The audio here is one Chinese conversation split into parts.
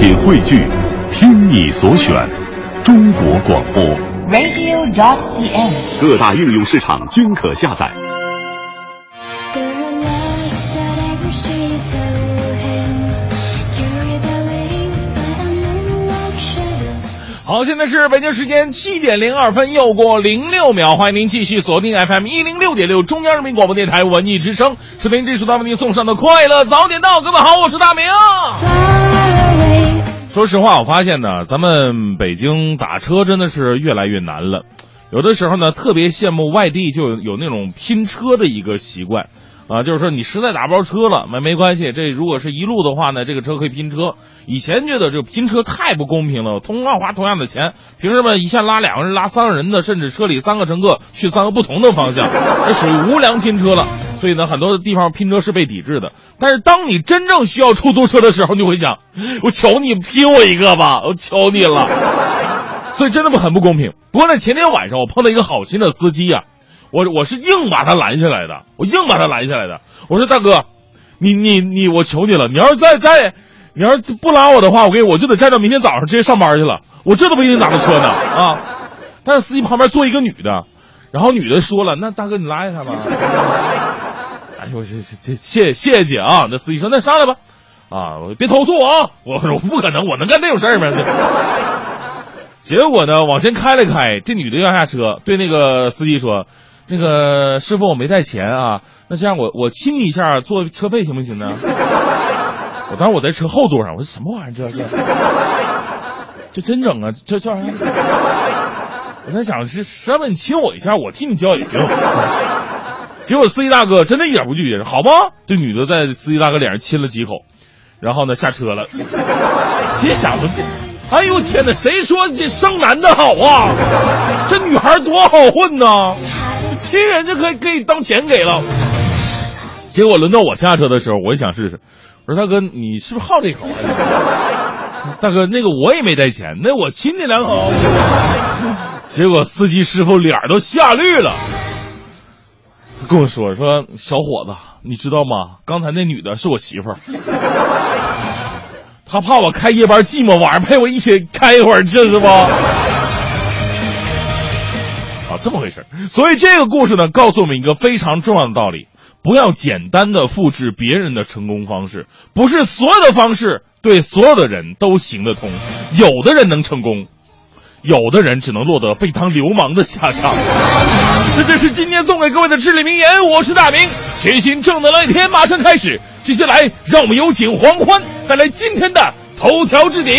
品汇聚，听你所选，中国广播。radio.dot.cn，。各大应用市场均可下载。好，现在是北京时间七点零二分，又过零六秒，欢迎您继续锁定 FM 一零六点六中央人民广播电台文艺之声，视频这时段为您送上的快乐早点到。各位好，我是大明。说实话，我发现呢，咱们北京打车真的是越来越难了。有的时候呢，特别羡慕外地就有那种拼车的一个习惯，啊，就是说你实在打不着车了，没没关系，这如果是一路的话呢，这个车可以拼车。以前觉得这拼车太不公平了，同样花同样的钱，凭什么一下拉两个人、拉三个人的，甚至车里三个乘客去三个不同的方向，这属于无良拼车了。所以呢，很多的地方拼车是被抵制的。但是当你真正需要出租车的时候，你会想，我求你拼我一个吧，我求你了。所以真的不很不公平。不过呢，前天晚上我碰到一个好心的司机啊，我我是硬把他拦下来的，我硬把他拦下来的。我说大哥，你你你，我求你了，你要是再再，你要是不拉我的话，我给我就得站到明天早上直接上班去了，我这都不一定打到车呢啊。但是司机旁边坐一个女的，然后女的说了，那大哥你拉一下吧。哎呦，这这这谢谢谢姐啊！那司机说那上来吧，啊，别投诉我啊！我说我不可能，我能干那种事儿吗？结果呢，往前开了开，这女的要下车，对那个司机说：“那个师傅，我没带钱啊，那这样我我亲你一下坐车费行不行呢？” 我当时我在车后座上，我说什么玩意儿这这这真整啊？这这玩意儿，我在想是师傅你亲我一下，我替你叫也行。结果司机大哥真的一点不拒绝，好吗？这女的在司机大哥脸上亲了几口，然后呢下车了。心想着这，哎呦天哪！谁说这生男的好啊？这女孩多好混呐，亲人就可以可以当钱给了。结果轮到我下车的时候，我也想试试。我说大哥，你是不是好这口？大哥，那个我也没带钱，那我亲你两口。结果司机师傅脸都吓绿了。跟我说说，小伙子，你知道吗？刚才那女的是我媳妇儿，她怕我开夜班寂寞，晚上陪我一起开一会儿，这是不？这么回事。所以这个故事呢，告诉我们一个非常重要的道理：不要简单的复制别人的成功方式，不是所有的方式对所有的人都行得通，有的人能成功。有的人只能落得被当流氓的下场。这就是今天送给各位的至理名言。我是大明，全新正能量一天马上开始。接下来，让我们有请黄欢带来今天的头条置顶。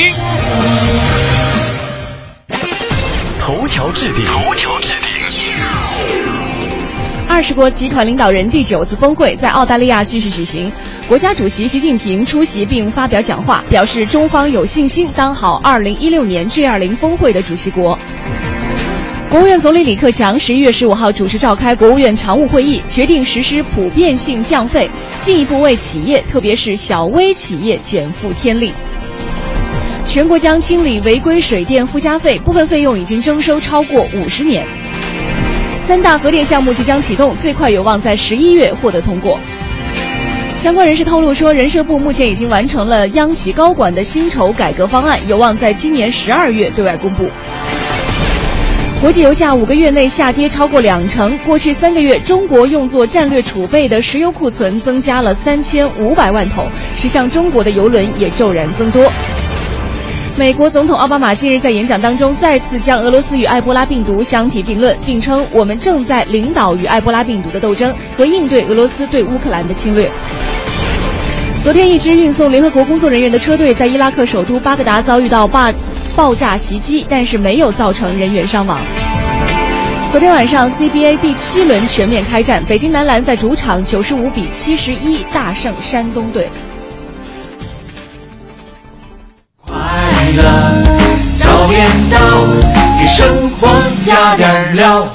头条置顶，头条置顶。二十国集团领导人第九次峰会在澳大利亚继续举行，国家主席习近平出席并发表讲话，表示中方有信心当好2016年 G20 峰会的主席国。国务院总理李克强十一月十五号主持召开国务院常务会议，决定实施普遍性降费，进一步为企业，特别是小微企业减负添力。全国将清理违规水电附加费，部分费用已经征收超过五十年。三大核电项目即将启动，最快有望在十一月获得通过。相关人士透露说，人社部目前已经完成了央企高管的薪酬改革方案，有望在今年十二月对外公布。国际油价五个月内下跌超过两成，过去三个月，中国用作战略储备的石油库存增加了三千五百万桶，驶向中国的油轮也骤然增多。美国总统奥巴马近日在演讲当中再次将俄罗斯与埃博拉病毒相提并论，并称我们正在领导与埃博拉病毒的斗争和应对俄罗斯对乌克兰的侵略。昨天，一支运送联合国工作人员的车队在伊拉克首都巴格达遭遇到爆爆炸袭击，但是没有造成人员伤亡。昨天晚上，CBA 第七轮全面开战，北京男篮在主场九十五比七十一大胜山东队。点到，给生活加点料。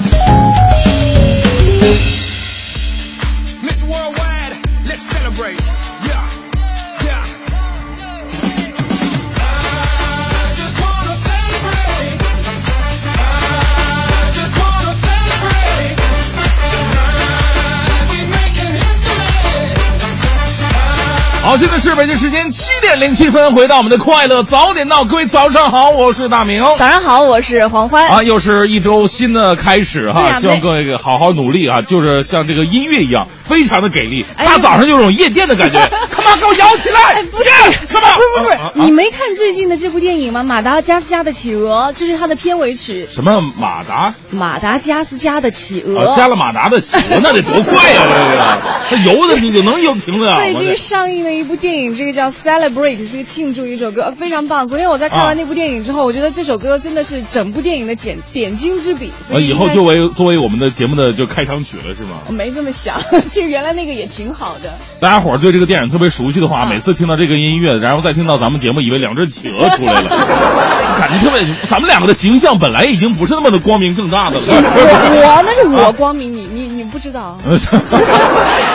现在是北京时间七点零七分，回到我们的快乐早点到，各位早上好，我是大明。早上好，我是黄欢。啊，又是一周新的开始哈，希望各位好好努力啊，就是像这个音乐一样，非常的给力。哎大早上就有种夜店的感觉，come on，给我摇起来哎，不是 Yeah，come on，不是不是啊啊，你没看最近的这部电影吗？马达加斯加的企鹅，这是它的片尾曲。什么马达马达加斯加的企鹅，啊，加了马达的企鹅，那得多贵啊！这个，它游的你就能游停的啊！最近上映的一部电影，这个叫《Celebrate》，是个庆祝一首歌，非常棒。昨天我在看啊完那部电影之后，我觉得这首歌真的是整部电影的点点睛之笔。以以后应该就是为作为我们的节目的就开场曲了，是吗？我没这么想，其 实原来那个也挺好的。大家伙儿对这个电影特别熟悉的话，啊每次听到这个音乐，然后再听到咱们节目，以为两只企鹅出来了，感觉特别。咱们两个的形象本来已经不是那么的光明正大的了。我我那是我光明，你你你不知道。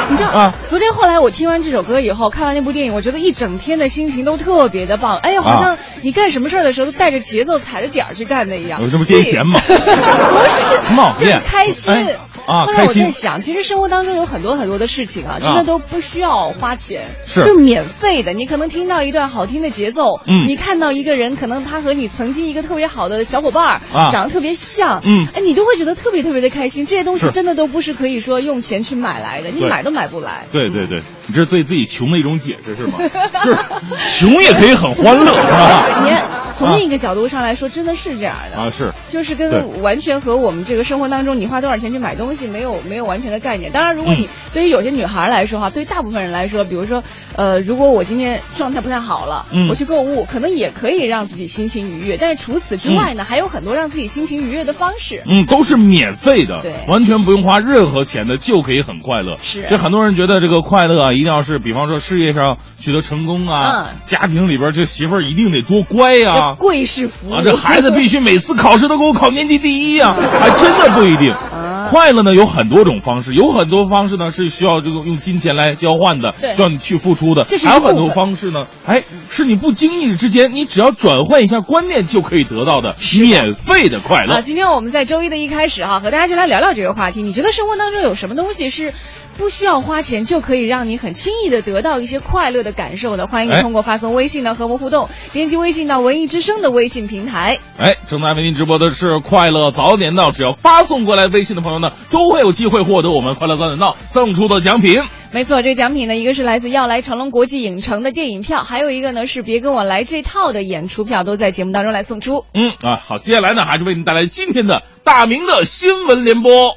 你知道啊昨天后来我听完这首歌以后，看完那部电影，我觉得一整天的心情都特别的棒。哎呀，好像你干什么事儿的时候都带着节奏、踩着点儿去干的一样。有这么癫痫吗 不是开心。哎啊后来我在想，其实生活当中有很多很多的事情啊，真的都不需要花钱，是就免费的。你可能听到一段好听的节奏，嗯你看到一个人，可能他和你曾经一个特别好的小伙伴儿啊长得特别像，嗯哎，你都会觉得特别特别的开心。这些东西真的都不是可以说用钱去买来的，你买都买不来。对对对，你这是对自己穷的一种解释是吗？就 是穷也可以很欢乐，是吧？从啊另一个角度上来说，真的是这样的。啊，是就是跟完全和我们这个生活当中你花多少钱去买东西没有没有完全的概念。当然，如果你、嗯对于有些女孩来说哈，对于大部分人来说，比如说呃，如果我今天状态不太好了，嗯我去购物，可能也可以让自己心情愉悦。但是除此之外呢，还有很多让自己心情愉悦的方式。嗯，都是免费的，对完全不用花任何钱的就可以很快乐。是这很多人觉得这个快乐啊，一定要是比方说事业上取得成功啊，嗯家庭里边这媳妇儿一定得多乖呀、要贵是福，啊，这孩子必须每次考试都给我考年级第一呀、还真的不一定。啊快乐呢有很多种方式，有很多方式呢是需要这个用金钱来交换的，需要你去付出的还有很多方式呢，哎，是你不经意之间，你只要转换一下观念就可以得到的免费的快乐啊，。今天我们在周一的一开始哈，和大家就来聊聊这个话题。你觉得生活当中有什么东西是不需要花钱就可以让你很轻易的得到一些快乐的感受的？欢迎你哎通过发送微信呢和我们互动，编辑微信到文艺之声的微信平台。哎，正在为您直播的是快乐早点到，只要发送过来微信的朋友呢，都会有机会获得我们快乐早点到赠出的奖品。没错，这个奖品呢，一个是来自要来成龙国际影城的电影票，还有一个呢是别跟我来这套的演出票，都在节目当中来送出。嗯啊，好，接下来呢，还是为您带来今天的大明的新闻联播。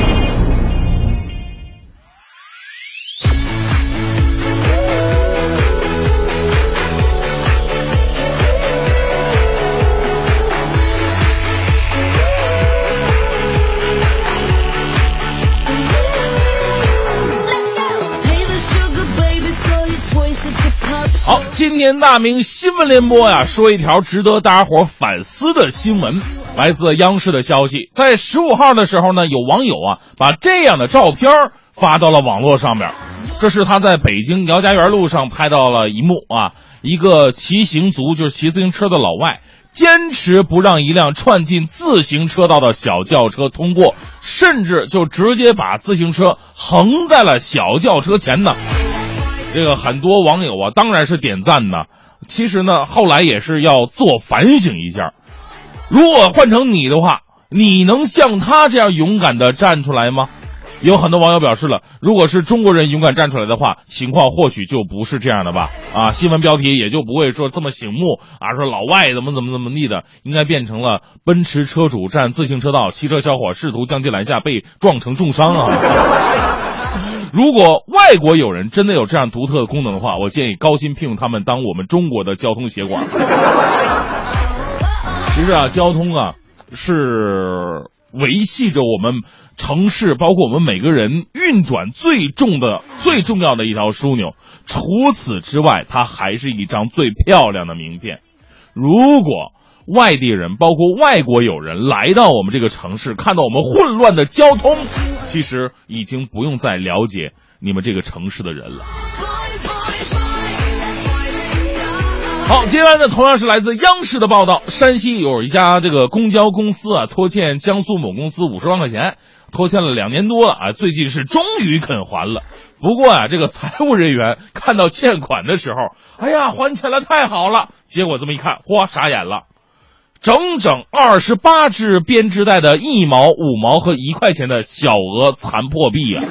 今天大明新闻联播呀，说一条值得大家伙反思的新闻。来自央视的消息，在十五号的时候呢，有网友啊把这样的照片发到了网络上面。这是他在北京姚家园路上拍到了一幕啊，一个骑行族，就是骑自行车的老外，坚持不让一辆窜进自行车道的小轿车通过，甚至就直接把自行车横在了小轿车前呢。这个很多网友啊，当然是点赞呢。其实呢，后来也是要自我反省一下。如果换成你的话，你能像他这样勇敢的站出来吗？有很多网友表示了，如果是中国人勇敢站出来的话，情况或许就不是这样的吧。啊，新闻标题也就不会说这么醒目啊，说老外怎么怎么怎么地的，应该变成了奔驰车主占自行车道，汽车小伙试图将其拦下，被撞成重伤啊。如果外国友人真的有这样独特的功能的话，我建议高薪聘用他们当我们中国的交通协管。其实啊，交通啊是维系着我们城市，包括我们每个人运转最重的、最重要的一条枢纽。除此之外，它还是一张最漂亮的名片。如果外地人，包括外国友人来到我们这个城市，看到我们混乱的交通，其实已经不用再了解你们这个城市的人了。好，接下来呢，同样是来自央视的报道，山西有一家这个公交公司啊，拖欠江苏某公司五十万块钱，拖欠了两年多了啊，最近是终于肯还了。不过啊，这个财务人员看到欠款的时候，哎呀，还钱了，太好了。结果这么一看，嚯，傻眼了，整整二十八只编织袋的一毛、五毛和一块钱的小额残破币啊，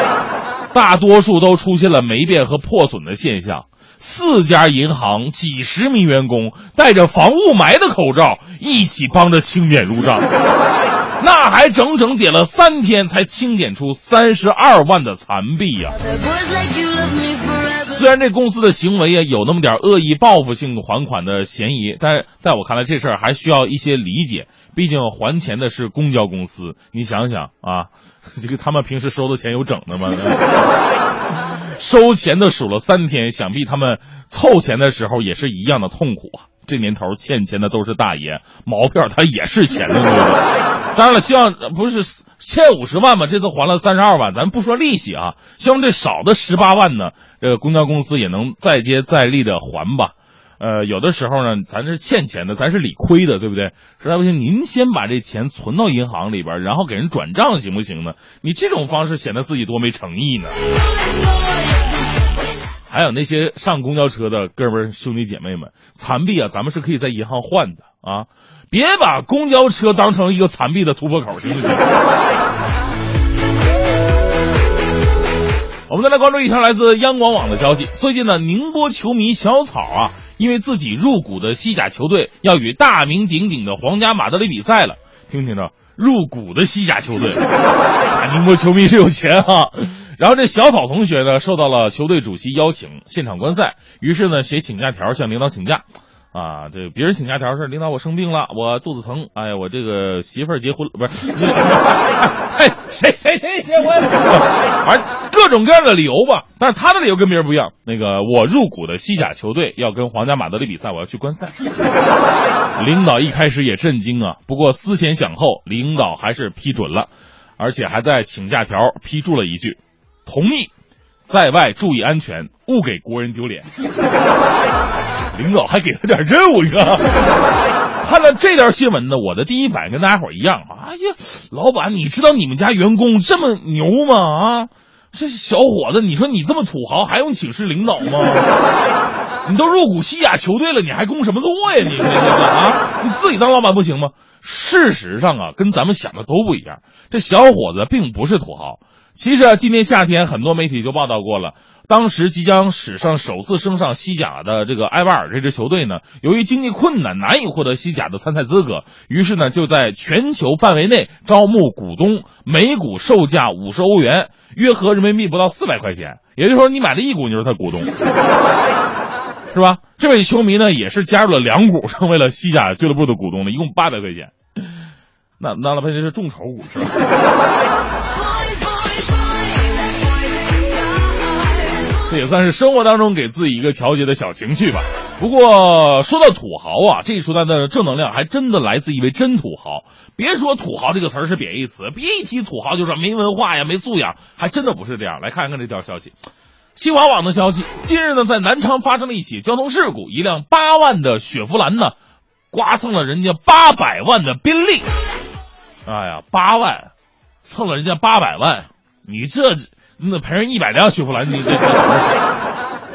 大多数都出现了霉变和破损的现象。四家银行几十名员工戴着防雾霾的口罩，一起帮着清点入账，那还整整点了三天才清点出三十二万的残币呀、虽然这公司的行为也有那么点恶意报复性还款的嫌疑，但是在我看来，这事儿还需要一些理解。毕竟还钱的是公交公司，你想想啊，这个他们平时收的钱有整的吗？收钱的数了三天，想必他们凑钱的时候也是一样的痛苦啊。这年头欠钱的都是大爷，毛票他也是钱的，当然了，希望不是欠五十万嘛，这次还了三十二万，咱不说利息啊，希望这少的十八万呢，这个公交公司也能再接再厉的还吧。呃，有的时候呢，咱是欠钱的，咱是理亏的，对不对？实在不行，您先把这钱存到银行里边，然后给人转账，行不行呢？你这种方式显得自己多没诚意呢。还有那些上公交车的哥们儿兄弟姐妹们，残币啊，咱们是可以在银行换的啊，别把公交车当成一个残币的突破口，行不行？我们再来关注一条来自央广网的消息。最近呢，宁波球迷小草啊，因为自己入股的西甲球队要与大名鼎鼎的皇家马德里比赛了，听没听着？入股的西甲球队，啊宁波球迷是有钱啊。然后这小草同学呢，受到了球队主席邀请现场观赛，于是呢写请假条向领导请假。啊，这别人请假条是领导我生病了，我肚子疼，哎呀，我这个媳妇儿结婚，不是，哎，谁谁谁结婚？反正各种各样的理由吧。但是他的理由跟别人不一样。那个我入股的西甲球队要跟皇家马德里比赛，我要去观赛。领导一开始也震惊啊，不过思前想后，领导还是批准了，而且还在请假条批注了一句：同意，在外注意安全，勿给国人丢脸。领导还给他点任务，你看。看了这条新闻呢，我的第一反应跟大家伙儿一样，哎呀，老板，你知道你们家员工这么牛吗？啊，这小伙子，你说你这么土豪，还用请示领导吗？你都入股西甲球队了，你还工什么作呀？你这个啊，你自己当老板不行吗？事实上啊，跟咱们想的都不一样。这小伙子并不是土豪。其实啊，今年夏天很多媒体就报道过了，当时即将史上首次升上西甲的这个埃瓦尔这支球队呢，由于经济困难，难以获得西甲的参赛资格，于是呢，就在全球范围内招募股东，每股售价五十欧元，约合人民币不到四百块钱。也就是说，你买了一股，你就是他股东。是吧？这位球迷呢，也是加入了两股，成为了西甲俱乐部的股东了，一共八百块钱。那那老半天是众筹股是吧？这也算是生活当中给自己一个调节的小情绪吧。不过说到土豪啊，这一说他的正能量还真的来自一位真土豪。别说土豪这个词儿是贬义词，别一提土豪就说没文化呀、没素养，还真的不是这样。来看看这条消息。新华网的消息，近日呢，在南昌发生了一起交通事故，一辆八万的雪佛兰呢，刮蹭了人家八百万的宾利。哎呀，八万，蹭了人家八百万，你这那赔人一百辆雪佛兰，你这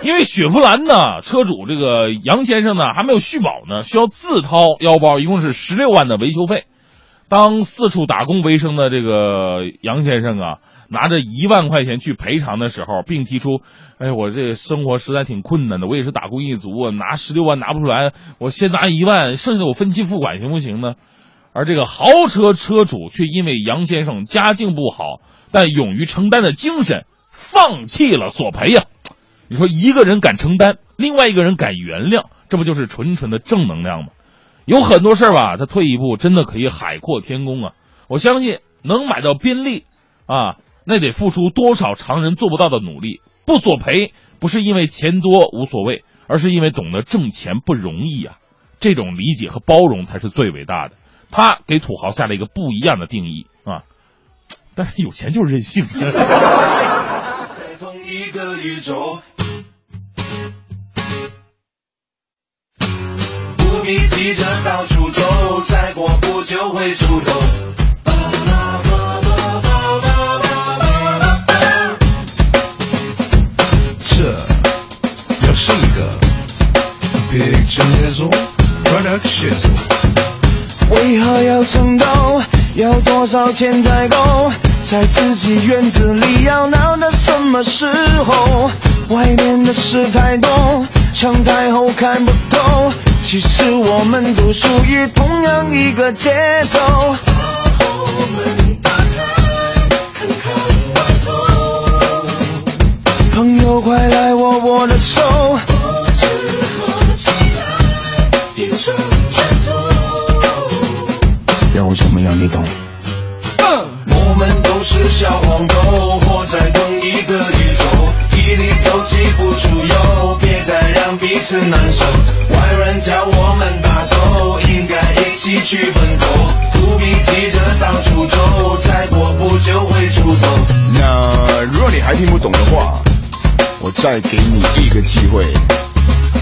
因为雪佛兰呢，车主这个杨先生呢还没有续保呢，需要自掏腰包，一共是十六万的维修费。当四处打工为生的这个杨先生啊，拿着一万块钱去赔偿的时候，并提出：“哎，我这生活实在挺困难的，我也是打工一族，拿十六万拿不出来，我先拿一万，剩下我分期付款行不行呢？”而这个豪车车主却因为杨先生家境不好，但勇于承担的精神，放弃了索赔呀、你说一个人敢承担，另外一个人敢原谅，这不就是纯纯的正能量吗？有很多事儿吧，他退一步真的可以海阔天空啊！我相信能买到宾利，啊，那得付出多少常人做不到的努力。不索赔，不是因为钱多无所谓，而是因为懂得挣钱不容易啊！这种理解和包容才是最伟大的。他给土豪下了一个不一样的定义啊！但是有钱就是任性。在同一个宇宙。그同一个宇宙。密集着到处走，再过不久会出头。这又是一个 Big 陈列组 Production。为何要争斗？要多少钱才够？在自己院子里要闹到什么时候？外面的事太多，想太后看不透。其实我们都属于同样一个节奏。朋友，快来握我的手。要我怎么样，你懂？小黄豆，活在同一个宇宙，一粒都挤不出油，别再让彼此难受。外人叫我们打斗，应该一起去奋斗，不必急着到处走，再过不久会出头。那如果你还听不懂的话，我再给你一个机会。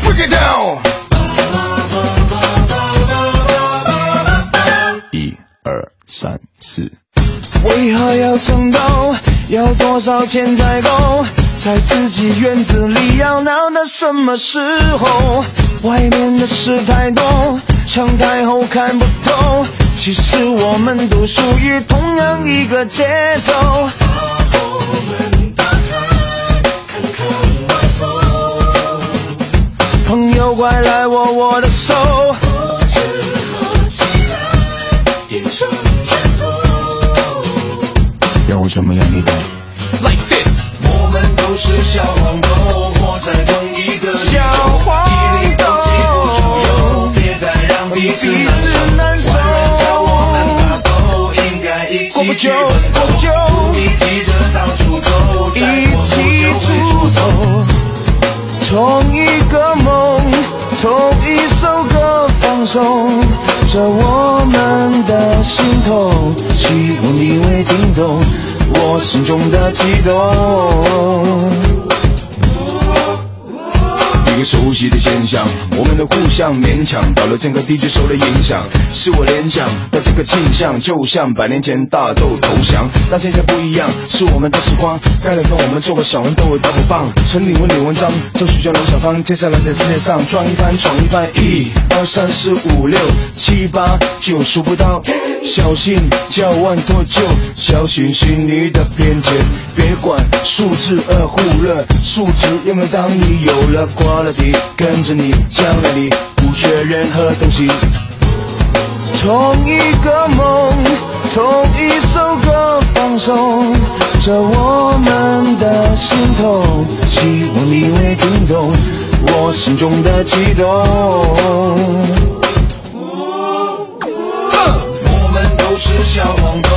Break it down。为何要争斗？要多少钱才够？在自己院子里要闹到什么时候？外面的事太多，想太后看不透。其实我们都属于同样一个节奏。朋友，快来握我的手。小黄狗，活在同一个宇宙，小黄一粒都挤不出油，别再让彼此难受。外人叫我们打斗，应该一起去奋斗，不必急着到处走，再过不久会出头。同一个梦，同一首歌放送着我们的心头，希望你会听懂我心中的悸动。熟悉的现象，我们的互相勉强，到了整个地区受了影响，是我联想的这个镜像，就像百年前大豆投降，但现在不一样，是我们的时光，该来跟我们做个小人都会打不棒，陈李文李文章，周学校龙小芳，接下来在世界上转一番闯一番，一二三四五六七八九数不到，小心叫万脱臼，小心心里的偏见，别管数字而忽略数值，因为当你有了 quality，跟着你，将来你不缺任何东西。同一个梦，同一首歌放送着我们的心痛，希望你会听懂我心中的悸动。我们都是小黄狗，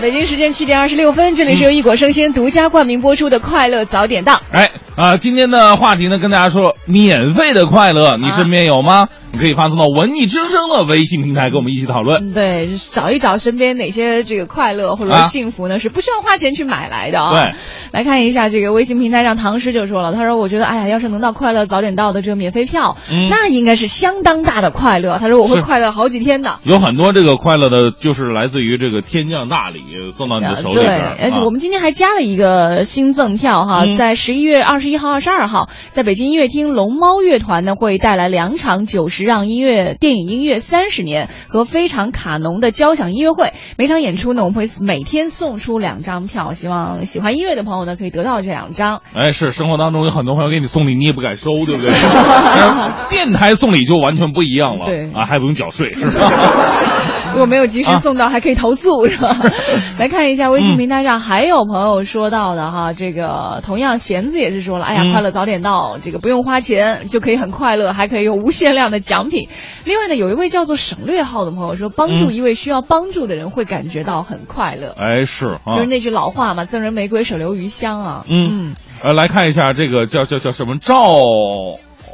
北京时间七点二十六分，这里是由一果生鲜独家冠名播出的《快乐早点到》。哎啊、今天的话题呢，跟大家说，免费的快乐，你身边有吗？你可以发送到文艺之声的微信平台，跟我们一起讨论。嗯，对，找一找身边哪些这个快乐或者幸福呢，是不需要花钱去买来的啊。对，来看一下这个微信平台上，唐诗就说了，他说：“我觉得，哎呀，要是能到快乐早点到的这个免费票，嗯那应该是相当大的快乐。”他说：“我会快乐好几天的。”有很多这个快乐的，就是来自于这个天降大礼送到你的手里对，边儿。而且啊我们今天还加了一个新赠票哈，嗯在十一月二十一号、二十二号，在北京音乐厅龙猫乐团呢会带来两场九十让音乐电影音乐三十年和非常卡农的交响音乐会。每场演出呢，我们会每天送出两张票，希望喜欢音乐的朋友呢可以得到这两张。哎，是生活当中有很多朋友给你送礼，你也不敢收，对不对？电台送礼就完全不一样了，对啊，还不用缴税，是吧？如果没有及时送到，还可以投诉，是吧？来看一下微信平台上还有朋友说到的哈，这个同样弦子也是说了，哎呀，嗯快乐早点到，这个不用花钱就可以很快乐，还可以有无限量的奖品。另外呢，有一位叫做省略号的朋友说，帮助嗯一位需要帮助的人会感觉到很快乐。哎，是啊，就是那句老话嘛，赠人玫瑰，手留余香啊。嗯呃，来看一下这个叫叫叫什么赵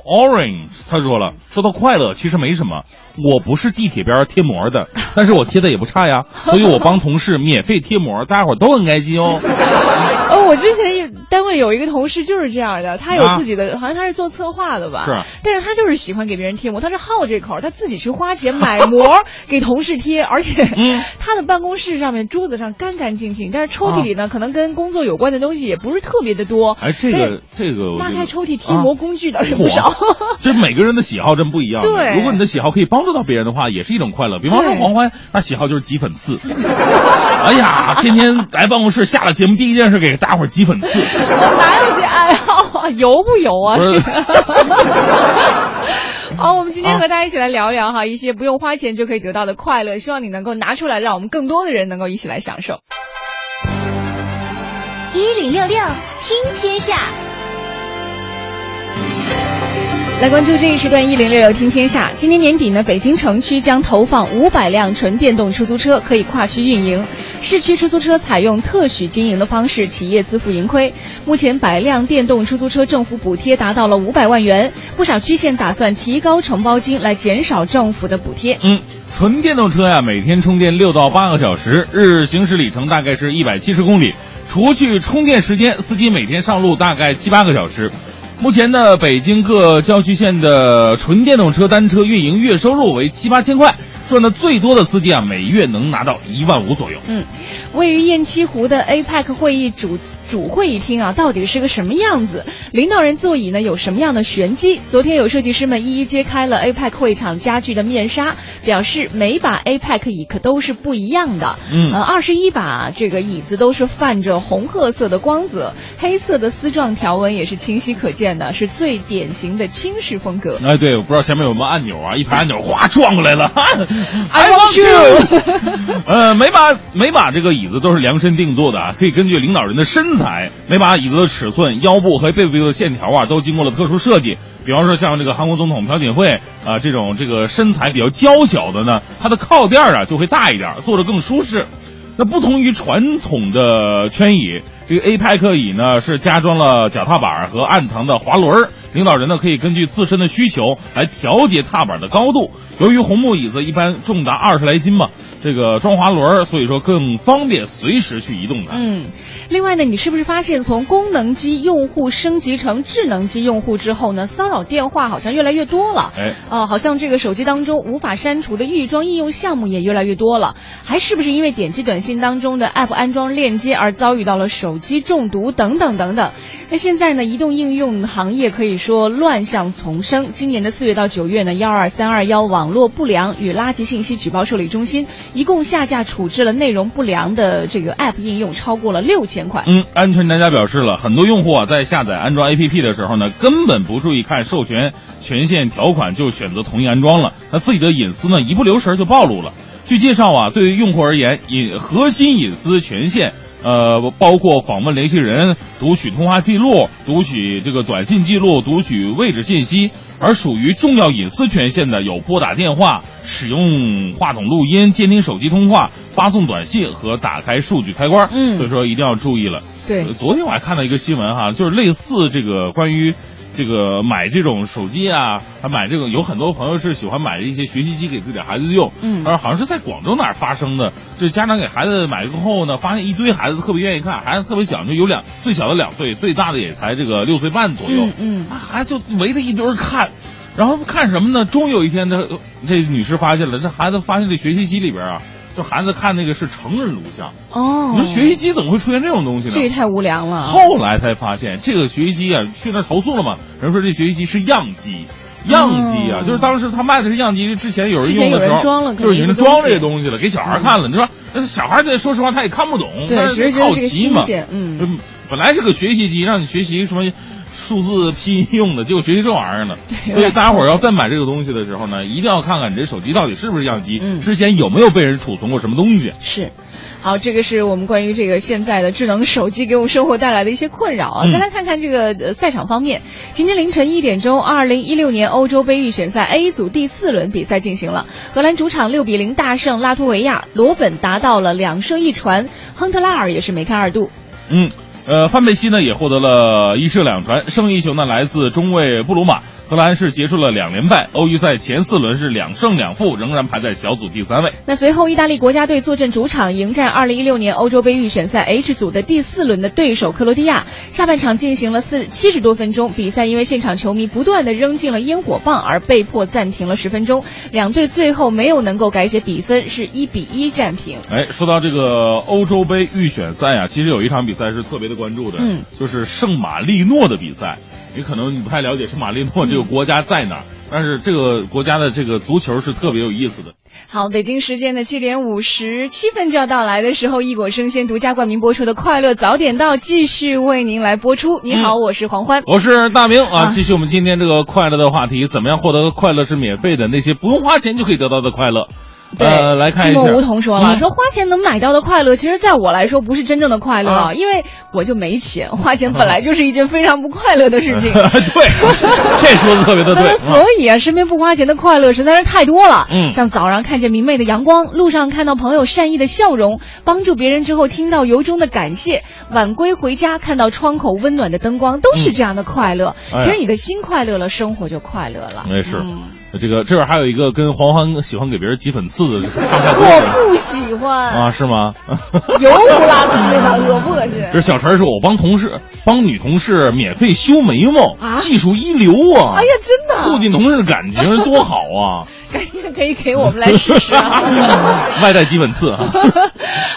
Orange，他说了，说到快乐，其实没什么，我不是地铁边贴膜的，但是我贴的也不差呀，所以我帮同事免费贴膜，大家伙都很开心哦。哦，我之前单位有一个同事就是这样的，他有啊自己的，好像他是做策划的吧？是但是他就是喜欢给别人贴膜，他是好这口，他自己去花钱买膜给同事贴，而且嗯 他的办公室上面桌子上干干净净，但是抽屉里呢，可能跟工作有关的东西也不是特别的多。哎，这个这个拉开抽屉贴膜工具倒是不少。啊其实每个人的喜好真不一样。对如果你的喜好可以帮助到别人的话，也是一种快乐。比方说对黄欢，他喜好就是挤粉刺。哎呀，天天来办公室，下了节目第一件事给大伙儿挤粉刺。我哪有这爱好啊？油不油啊？好，我们今天和大家一起来聊聊哈，一些不用花钱就可以得到的快乐，希望你能够拿出来，让我们更多的人能够一起来享受。一零六六听天下，来关注这一时段一零六六听天下。今年年底呢，北京城区将投放五百辆纯电动出租车，可以跨区运营。市区出租车采用特许经营的方式，企业自负盈亏。目前百辆电动出租车政府补贴达到了五百万元，不少区县打算提高承包金来减少政府的补贴。嗯，纯电动车呀，每天充电六到八个小时，日行驶里程大概是一百七十公里。除去充电时间，司机每天上路大概七八个小时。目前呢，北京各郊区县的纯电动车单车运营月收入为七八千块，赚的最多的司机啊，每月能拿到一万五左右。嗯，位于雁栖湖的 APEC 会议主主会议厅啊，到底是个什么样子？领导人座椅呢有什么样的玄机？昨天有设计师们一一揭开了 APEC 会场家具的面纱，表示每把 APEC 椅可都是不一样的。嗯呃，二十一把这个椅子都是泛着红褐色的光泽，黑色的丝状条纹也是清晰可见的，是最典型的轻式风格。哎，对，我不知道前面有没有按钮啊，一排按钮哗撞过来了。I want you 呃，每把每把这个椅子都是量身定做的啊，可以根据领导人的身材，每把椅子的尺寸、腰部和背部的线条啊，都经过了特殊设计。比方说像这个韩国总统朴槿惠啊、这种这个身材比较娇小的呢，它的靠垫啊就会大一点，坐着更舒适。那不同于传统的圈椅，这个 A 派克椅呢是加装了脚踏板和暗藏的滑轮。领导人呢可以根据自身的需求来调节踏板的高度。由于红木椅子一般重达二十来斤嘛，这个装滑轮，所以说更方便随时去移动的。嗯，另外呢，你是不是发现从功能机用户升级成智能机用户之后呢，骚扰电话好像越来越多了？哎，呃，好像这个手机当中无法删除的预装应用项目也越来越多了，还是不是因为点击短信当中的 App 安装链接而遭遇到了手机中毒等等等等？那现在呢，移动应用行业可以说乱象丛生。今年的四月到九月呢，幺二三二幺网络不良与垃圾信息举报受理中心一共下架处置了内容不良的这个 App 应用超过了六千款。嗯，安全专家表示了，很多用户啊在下载安装 APP 的时候呢，根本不注意看授权权限条款就选择同意安装了，那自己的隐私呢一不留神就暴露了。据介绍啊，对于用户而言，隐核心隐私权限。呃，包括访问联系人、读取通话记录、读取这个短信记录、读取位置信息，而属于重要隐私权限的有拨打电话、使用话筒录音、监听手机通话、发送短信和打开数据开关。嗯所以说一定要注意了。对呃昨天我还看到一个新闻哈，就是类似这个关于这个买这种手机啊，还买这个有很多朋友是喜欢买一些学习机给自己的孩子用。嗯而好像是在广州哪儿发生的，这家长给孩子买过后呢，发现一堆孩子特别愿意看，孩子特别小，就有两最小的两岁，最大的也才这个六岁半左右。嗯嗯啊孩子就围着一堆儿看。然后看什么呢？终于有一天，他这女士发现了，这孩子发现这学习机里边啊，就孩子看那个是成人录像。哦你说学习机怎么会出现这种东西呢？这也太无良了。后来才发现，这个学习机啊，去那儿投诉了嘛？人说这学习机是样机，样机啊，哦就是当时他卖的是样机，之前有人用的时候，装了就是已经装这东西个东西了，给小孩看了。你说，那小孩这说实话他也看不懂，对但是好奇嘛。嗯本来是个学习机，让你学习什么。数字拼音用的，结果学习这玩意儿呢。所以大家伙儿要再买这个东西的时候呢，一定要看看你这手机到底是不是样机，嗯之前有没有被人储存过什么东西。是。好，这个是我们关于这个现在的智能手机给我们生活带来的一些困扰啊。嗯再来看看这个呃赛场方面，今天凌晨一点钟，二零一六年欧洲杯预选赛 A 组第四轮比赛进行了，荷兰主场六比零大胜拉脱维亚，罗本达到了两胜一传，亨特拉尔也是梅开二度。嗯，呃，范佩西呢也获得了一射两传，胜一球呢来自中卫布鲁马。荷兰是结束了两连败，欧预赛前四轮是两胜两负，仍然排在小组第三位。那随后，意大利国家队坐镇主场迎战2016年欧洲杯预选赛 H 组的第四轮的对手克罗地亚。下半场进行了四七十多分钟，比赛因为现场球迷不断的扔进了烟火棒而被迫暂停了十分钟。两队最后没有能够改写比分，是一比一战平。哎，说到这个欧洲杯预选赛啊，其实有一场比赛是特别的关注的，嗯，就是圣马力诺的比赛。你可能你不太了解圣马力诺这个国家在哪儿，但是这个国家的这个足球是特别有意思的。好，北京时间的七点五十七分就要到来的时候，异果生鲜独家冠名播出的《快乐早点到》继续为您来播出。你好，我是黄欢。我是大明啊啊，继续我们今天这个快乐的话题，怎么样获得快乐是免费的？那些不用花钱就可以得到的快乐。对，呃，来看一下，寂寞梧桐说了，嗯说花钱能买到的快乐，其实在我来说不是真正的快乐，啊因为我就没钱，花钱本来就是一件非常不快乐的事情。对，这说的特别的对。那 所以啊，身边不花钱的快乐实在是太多了。嗯像早上看见明媚的阳光，路上看到朋友善意的笑容，帮助别人之后听到由衷的感谢，晚归回家看到窗口温暖的灯光，都是这样的快乐。其实你的心快乐了，生活就快乐了。没事嗯这个这边还有一个跟黄欢喜欢给别人挤粉刺的，我不喜欢啊，是吗？油不拉几的，恶不恶心？这小陈说，我帮同事帮女同事免费修眉毛，啊技术一流啊！哎呀，真的，促进同事的感情多好啊！可以给我们来试试啊。外带挤粉刺啊！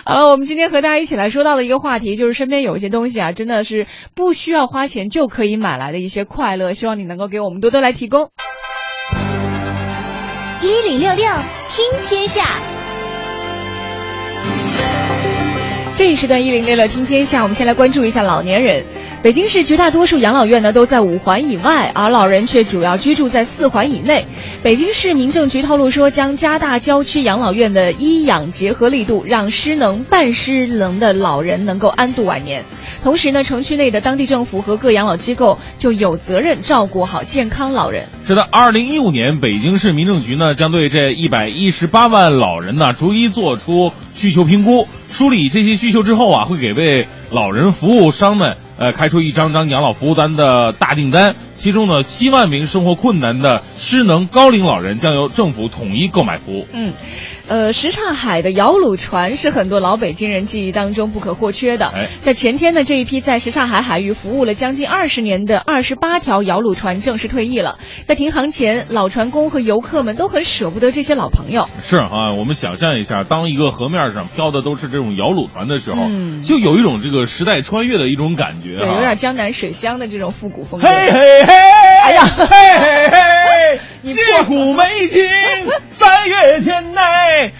好了，我们今天和大家一起来说到的一个话题，就是身边有一些东西啊，真的是不需要花钱就可以买来的一些快乐，希望你能够给我们多多来提供。一零六六听天下，这一时段一零六六听天下，我们先来关注一下老年人。北京市绝大多数养老院呢都在五环以外，而老人却主要居住在四环以内。北京市民政局透露说，将加大郊区养老院的医养结合力度，让失能、半失能的老人能够安度晚年。同时呢，城区内的当地政府和各养老机构就有责任照顾好健康老人。是的，二零一五年北京市民政局呢将对这一百一十八万老人呢逐一做出需求评估，梳理这些需求之后啊，会给为老人服务商们呃开出一张张养老服务单的大订单，其中呢七万名生活困难的失能高龄老人将由政府统一购买服务。嗯，呃，什刹海的摇橹船是很多老北京人记忆当中不可或缺的。哎在前天呢，这一批在什刹海海域服务了将近二十年的二十八条摇橹船正式退役了。在停航前，老船工和游客们都很舍不得这些老朋友。是啊，我们想象一下，当一个河面上飘的都是这种摇橹船的时候，嗯就有一种这个时代穿越的一种感觉、啊，对，有点江南水乡的这种复古风格。嘿嘿嘿，哎呀嘿嘿嘿，你借古美景，三月天内。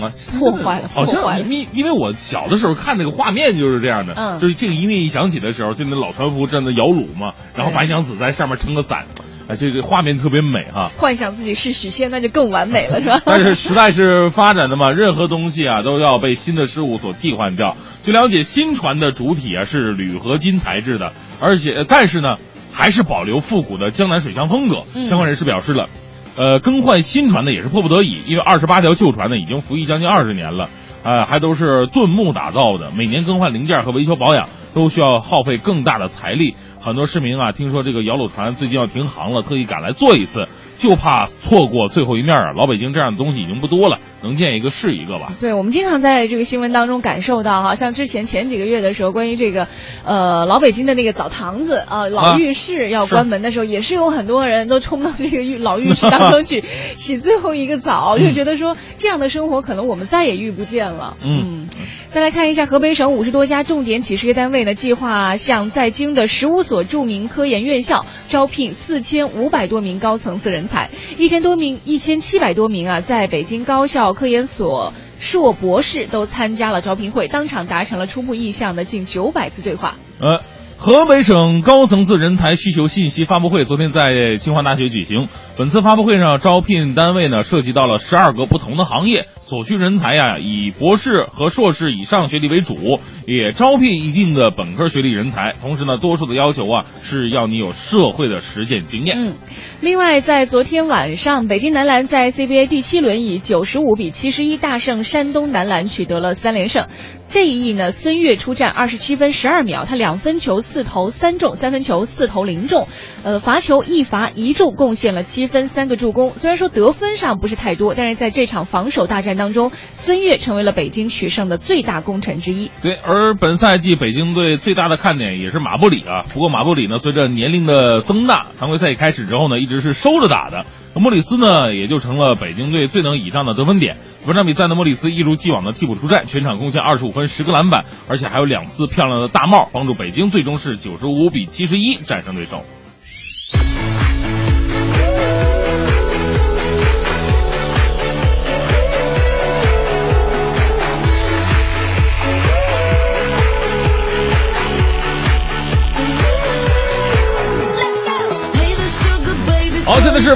啊，破坏了好像因因为我小的时候看那个画面就是这样的，嗯就是这个音乐一响起的时候，就那老船夫站在摇橹嘛，然后白娘子在上面撑个伞，啊，这这画面特别美哈。幻想自己是许仙，那就更完美了，是吧？但是时代是发展的嘛，任何东西啊都要被新的事物所替换掉。据了解，新船的主体啊是铝合金材质的，而且呃但是呢还是保留复古的江南水乡风格。嗯相关人士表示了，呃，更换新船呢也是迫不得已，因为二十八条旧船呢已经服役将近二十年了。呃，还都是盾木打造的，每年更换零件和维修保养都需要耗费更大的财力。很多市民啊，听说这个摇橹船最近要停航了，特意赶来坐一次，就怕错过最后一面啊。老北京这样的东西已经不多了，能见一个是一个吧。对，我们经常在这个新闻当中感受到哈，像之前前几个月的时候，关于这个，呃，老北京的那个澡堂子啊，老浴室要关门的时候，也是有很多人都冲到这个浴老浴室当中去洗最后一个澡，就觉得说这样的生活可能我们再也遇不见了。嗯再来看一下河北省五十多家重点企事业单位呢，计划向在京的十五所著名科研院校招聘四千五百多名高层次人才，一千多名、一千七百多名啊，在北京高校科研所。硕博士都参加了招聘会，当场达成了初步意向的近九百次对话。呃，河北省高层次人才需求信息发布会昨天在清华大学举行。本次发布会上，招聘单位呢涉及到了十二个不同的行业，所需人才呀以博士和硕士以上学历为主，也招聘一定的本科学历人才。同时呢，多数的要求啊是要你有社会的实践经验。嗯，另外，在昨天晚上，北京男篮在 CBA 第七轮以九十五比七十一大胜山东男篮，取得了三连胜。这一役呢，孙悦出战二十七分十二秒，他两分球四投三中，三分球四投零中，呃，罚球一罚一中，贡献了七分三个助攻。虽然说得分上不是太多，但是在这场防守大战当中，孙悦成为了北京取胜的最大功臣之一。对，而本赛季北京队最大的看点也是马布里啊。不过马布里呢，随着年龄的增大，常规赛开始之后呢，一直是收着打的。莫里斯呢，也就成了北京队最能倚仗的得分点。本场比赛呢，莫里斯一如既往的替补出战，全场贡献二十五分、十个篮板，而且还有两次漂亮的大帽，帮助北京最终是九十五比七十一战胜对手。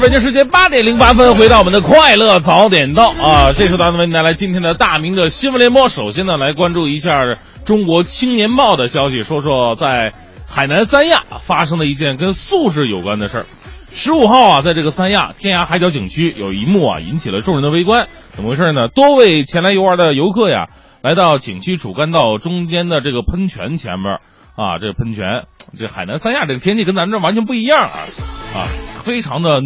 北京时间八点零八分，回到我们的快乐早点到啊！这时候咱们为您带来今天的大明的新闻联播。首先呢，来关注一下中国青年报的消息，说说在海南三亚发生的一件跟素质有关的事儿。十五号啊，在这个三亚天涯海角景区，有一幕啊引起了众人的围观。怎么回事呢？多位前来游玩的游客呀，来到景区主干道中间的这个喷泉前面啊，这个喷泉，这海南三亚这个天气跟咱们这完全不一样啊啊！非常的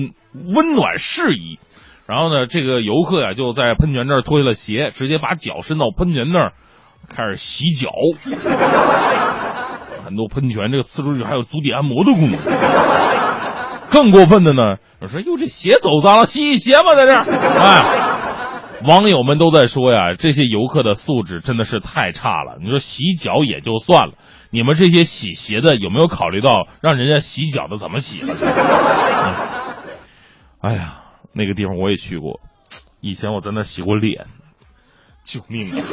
温暖适宜，然后呢，这个游客呀就在喷泉这儿脱下了鞋，直接把脚伸到喷泉那儿开始洗脚。很多喷泉这个呲出去还有足底按摩的功能。更过分的呢，我说哟这鞋走脏了，洗洗鞋吧，在这儿。哎，网友们都在说呀，这些游客的素质真的是太差了。你说洗脚也就算了。你们这些洗鞋的有没有考虑到让人家洗脚的怎么洗了？哎呀，那个地方我也去过，以前我在那洗过脸，救命啊！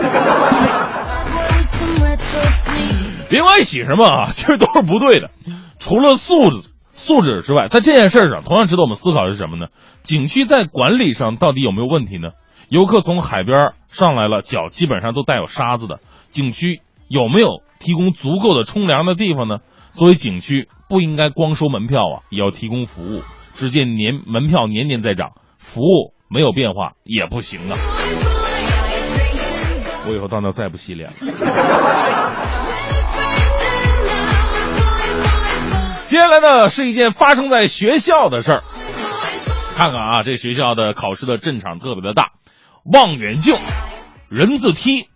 别管洗什么啊，其实都是不对的。除了素质素质之外，在这件事上同样值得我们思考的是什么呢？景区在管理上到底有没有问题呢？游客从海边上来了，脚基本上都带有沙子的，景区有没有？提供足够的冲凉的地方呢？作为景区，不应该光收门票啊，也要提供服务。只见年门票年年在涨，服务没有变化也不行啊！我以后到那再不洗脸了。接下来呢，是一件发生在学校的事儿。看看啊，这学校的考试的阵场特别的大，望远镜、人字梯。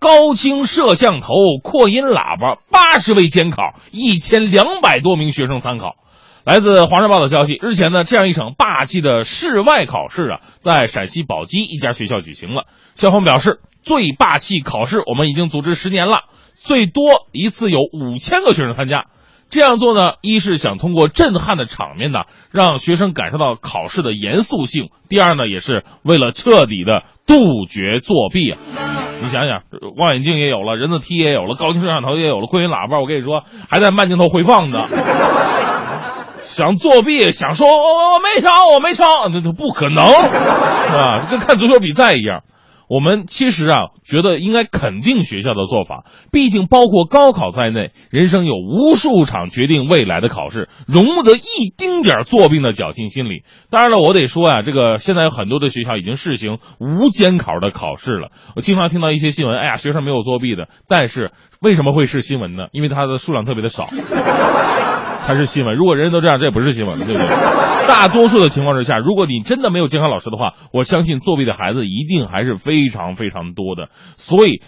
高清摄像头、扩音喇叭，八十位监考，一千两百多名学生参考。来自《华商报》的消息，日前呢，这样一场霸气的室外考试啊，在陕西宝鸡一家学校举行了。校方表示，最霸气考试我们已经组织十年了，最多一次有五千个学生参加。这样做呢，一是想通过震撼的场面呢，让学生感受到考试的严肃性；第二呢，也是为了彻底的杜绝作弊啊。你想想，望远镜也有了，人字梯也有了，高清摄像头也有了，扩音喇叭，我跟你说，还在慢镜头回放呢。想作弊，想说我我没抄，我没抄，那都不可能，是吧？跟看足球比赛一样。我们其实啊，觉得应该肯定学校的做法，毕竟包括高考在内，人生有无数场决定未来的考试，容不得一丁点作弊的侥幸心理。当然了，我得说啊，这个现在有很多的学校已经试行无监考的考试了。我经常听到一些新闻，哎呀，学生没有作弊的，但是为什么会是新闻呢？因为它的数量特别的少。才是新闻。如果人人都这样，这也不是新闻，对不对？大多数的情况之下，如果你真的没有监考老师的话，我相信作弊的孩子一定还是非常非常多的。所以，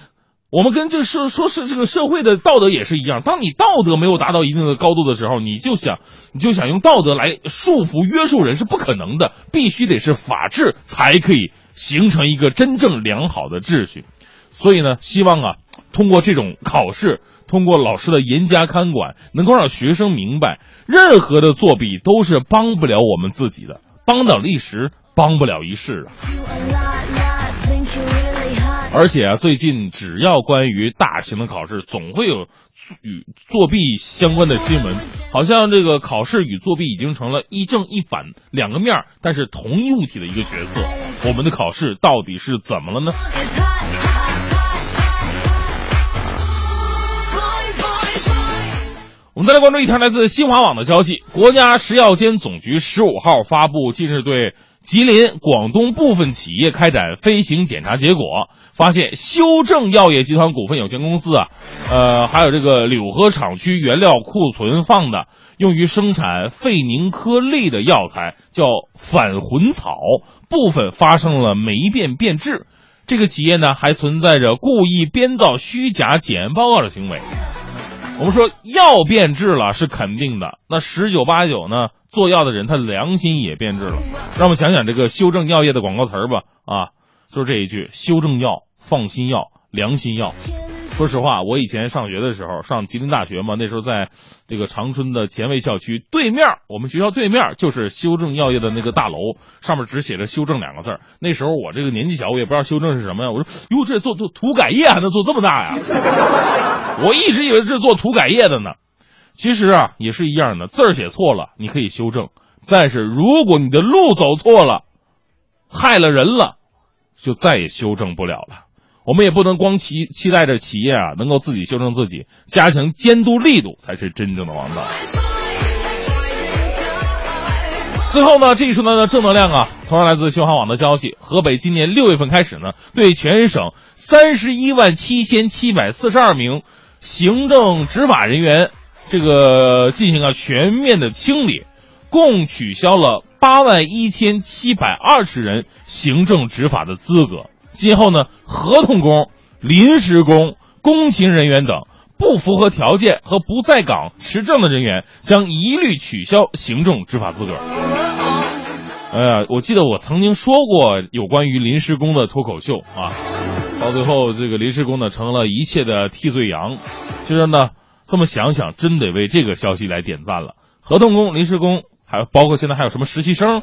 我们跟这社说是这个社会的道德也是一样。当你道德没有达到一定的高度的时候，你就想你就想用道德来束缚约束人是不可能的，必须得是法治才可以形成一个真正良好的秩序。所以呢，希望啊，通过这种考试。通过老师的严加看管，能够让学生明白，任何的作弊都是帮不了我们自己的，帮得一时，帮不了一世啊。而且啊，最近只要关于大型的考试，总会有与作弊相关的新闻，好像这个考试与作弊已经成了一正一反两个面儿，但是同一物体的一个角色。我们的考试到底是怎么了呢？我们再来关注一条来自新华网的消息：国家食药监总局十五号发布近日对吉林、广东部分企业开展飞行检查结果，发现修正药业集团股份有限公司啊，呃，还有这个柳河厂区原料库存放的用于生产肺宁颗粒的药材叫反魂草，部分发生了霉变变质。这个企业呢，还存在着故意编造虚假检验报告的行为。我们说药变质了是肯定的，那十有八九呢，做药的人他良心也变质了。让我们想想这个修正药业的广告词儿吧，啊，就是这一句：修正药、放心药、良心药。说实话，我以前上学的时候，上吉林大学嘛，那时候在这个长春的前卫校区对面，我们学校对面就是修正药业的那个大楼，上面只写着“修正”两个字儿。那时候我这个年纪小，我也不知道修正是什么呀。我说，哟，这做做涂改液还能做这么大呀？我一直以为是做涂改液的呢。其实啊，也是一样的，字儿写错了你可以修正，但是如果你的路走错了，害了人了，就再也修正不了了。我们也不能光期期待着企业啊能够自己修正自己，加强监督力度才是真正的王道。最后呢，这一时段的正能量啊，同样来自新华网的消息，河北今年六月份开始呢，对全省三十一万七千七百四十二名行政执法人员，这个进行了全面的清理，共取消了八万一千七百二十人行政执法的资格。今后呢，合同工、临时工、工勤人员等不符合条件和不在岗持证的人员，将一律取消行政执法资格。哎呀，我记得我曾经说过有关于临时工的脱口秀啊，到最后这个临时工呢成了一切的替罪羊。其实呢，这么想想，真得为这个消息来点赞了。合同工、临时工，还包括现在还有什么实习生，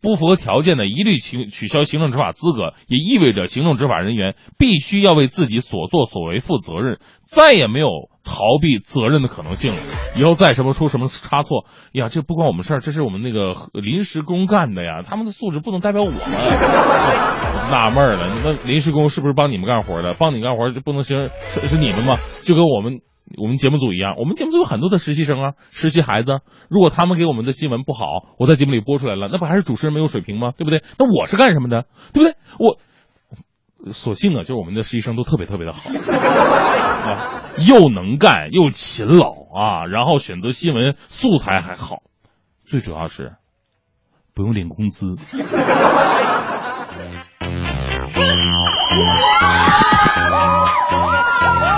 不符合条件的，一律取取消行政执法资格，也意味着行政执法人员必须要为自己所作所为负责任，再也没有逃避责任的可能性了。以后再什么出什么差错，呀，这不关我们事儿，这是我们那个临时工干的呀，他们的素质不能代表我们。纳闷了，那临时工是不是帮你们干活的？帮你干活就不能行是是你们吗？就跟我们。我们节目组一样，我们节目组有很多的实习生啊，实习孩子。如果他们给我们的新闻不好，我在节目里播出来了，那不还是主持人没有水平吗？对不对？那我是干什么的？对不对？我所幸啊，就是我们的实习生都特别特别的好啊，又能干又勤劳啊，然后选择新闻素材还好，最主要是不用领工资。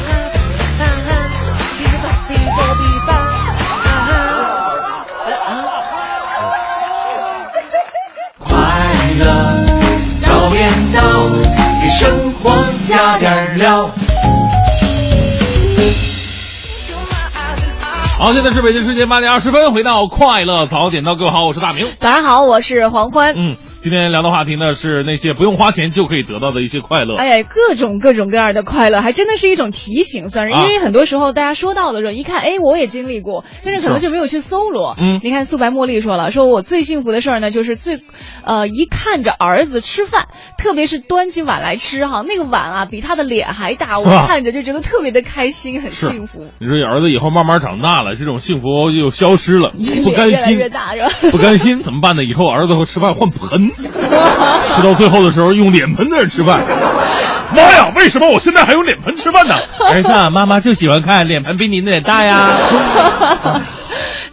生活加点料。好，现在是北京时间八点二十分，回到快乐早点到，各位好，我是大明。早上好，我是黄欢。嗯，今天聊的话题呢是那些不用花钱就可以得到的一些快乐。哎呀，各种各种各样的快乐，还真的是一种提醒，算是。啊因为很多时候大家说到的时候，一看，哎，我也经历过，但是可能就没有去搜罗。嗯你看素白茉莉说了，说我最幸福的事儿呢，就是最，呃，一看着儿子吃饭，特别是端起碗来吃哈，那个碗啊比他的脸还大，我看着就觉得特别的开心，很幸福。你说儿子以后慢慢长大了，这种幸福又消失了，不甘心越来越，大是吧？不甘心怎么办呢？以后儿子会吃饭换盆，吃到最后的时候用脸盆在那吃饭。妈呀，为什么我现在还用脸盆吃饭呢？儿子，妈妈就喜欢看脸盆比你脸大呀。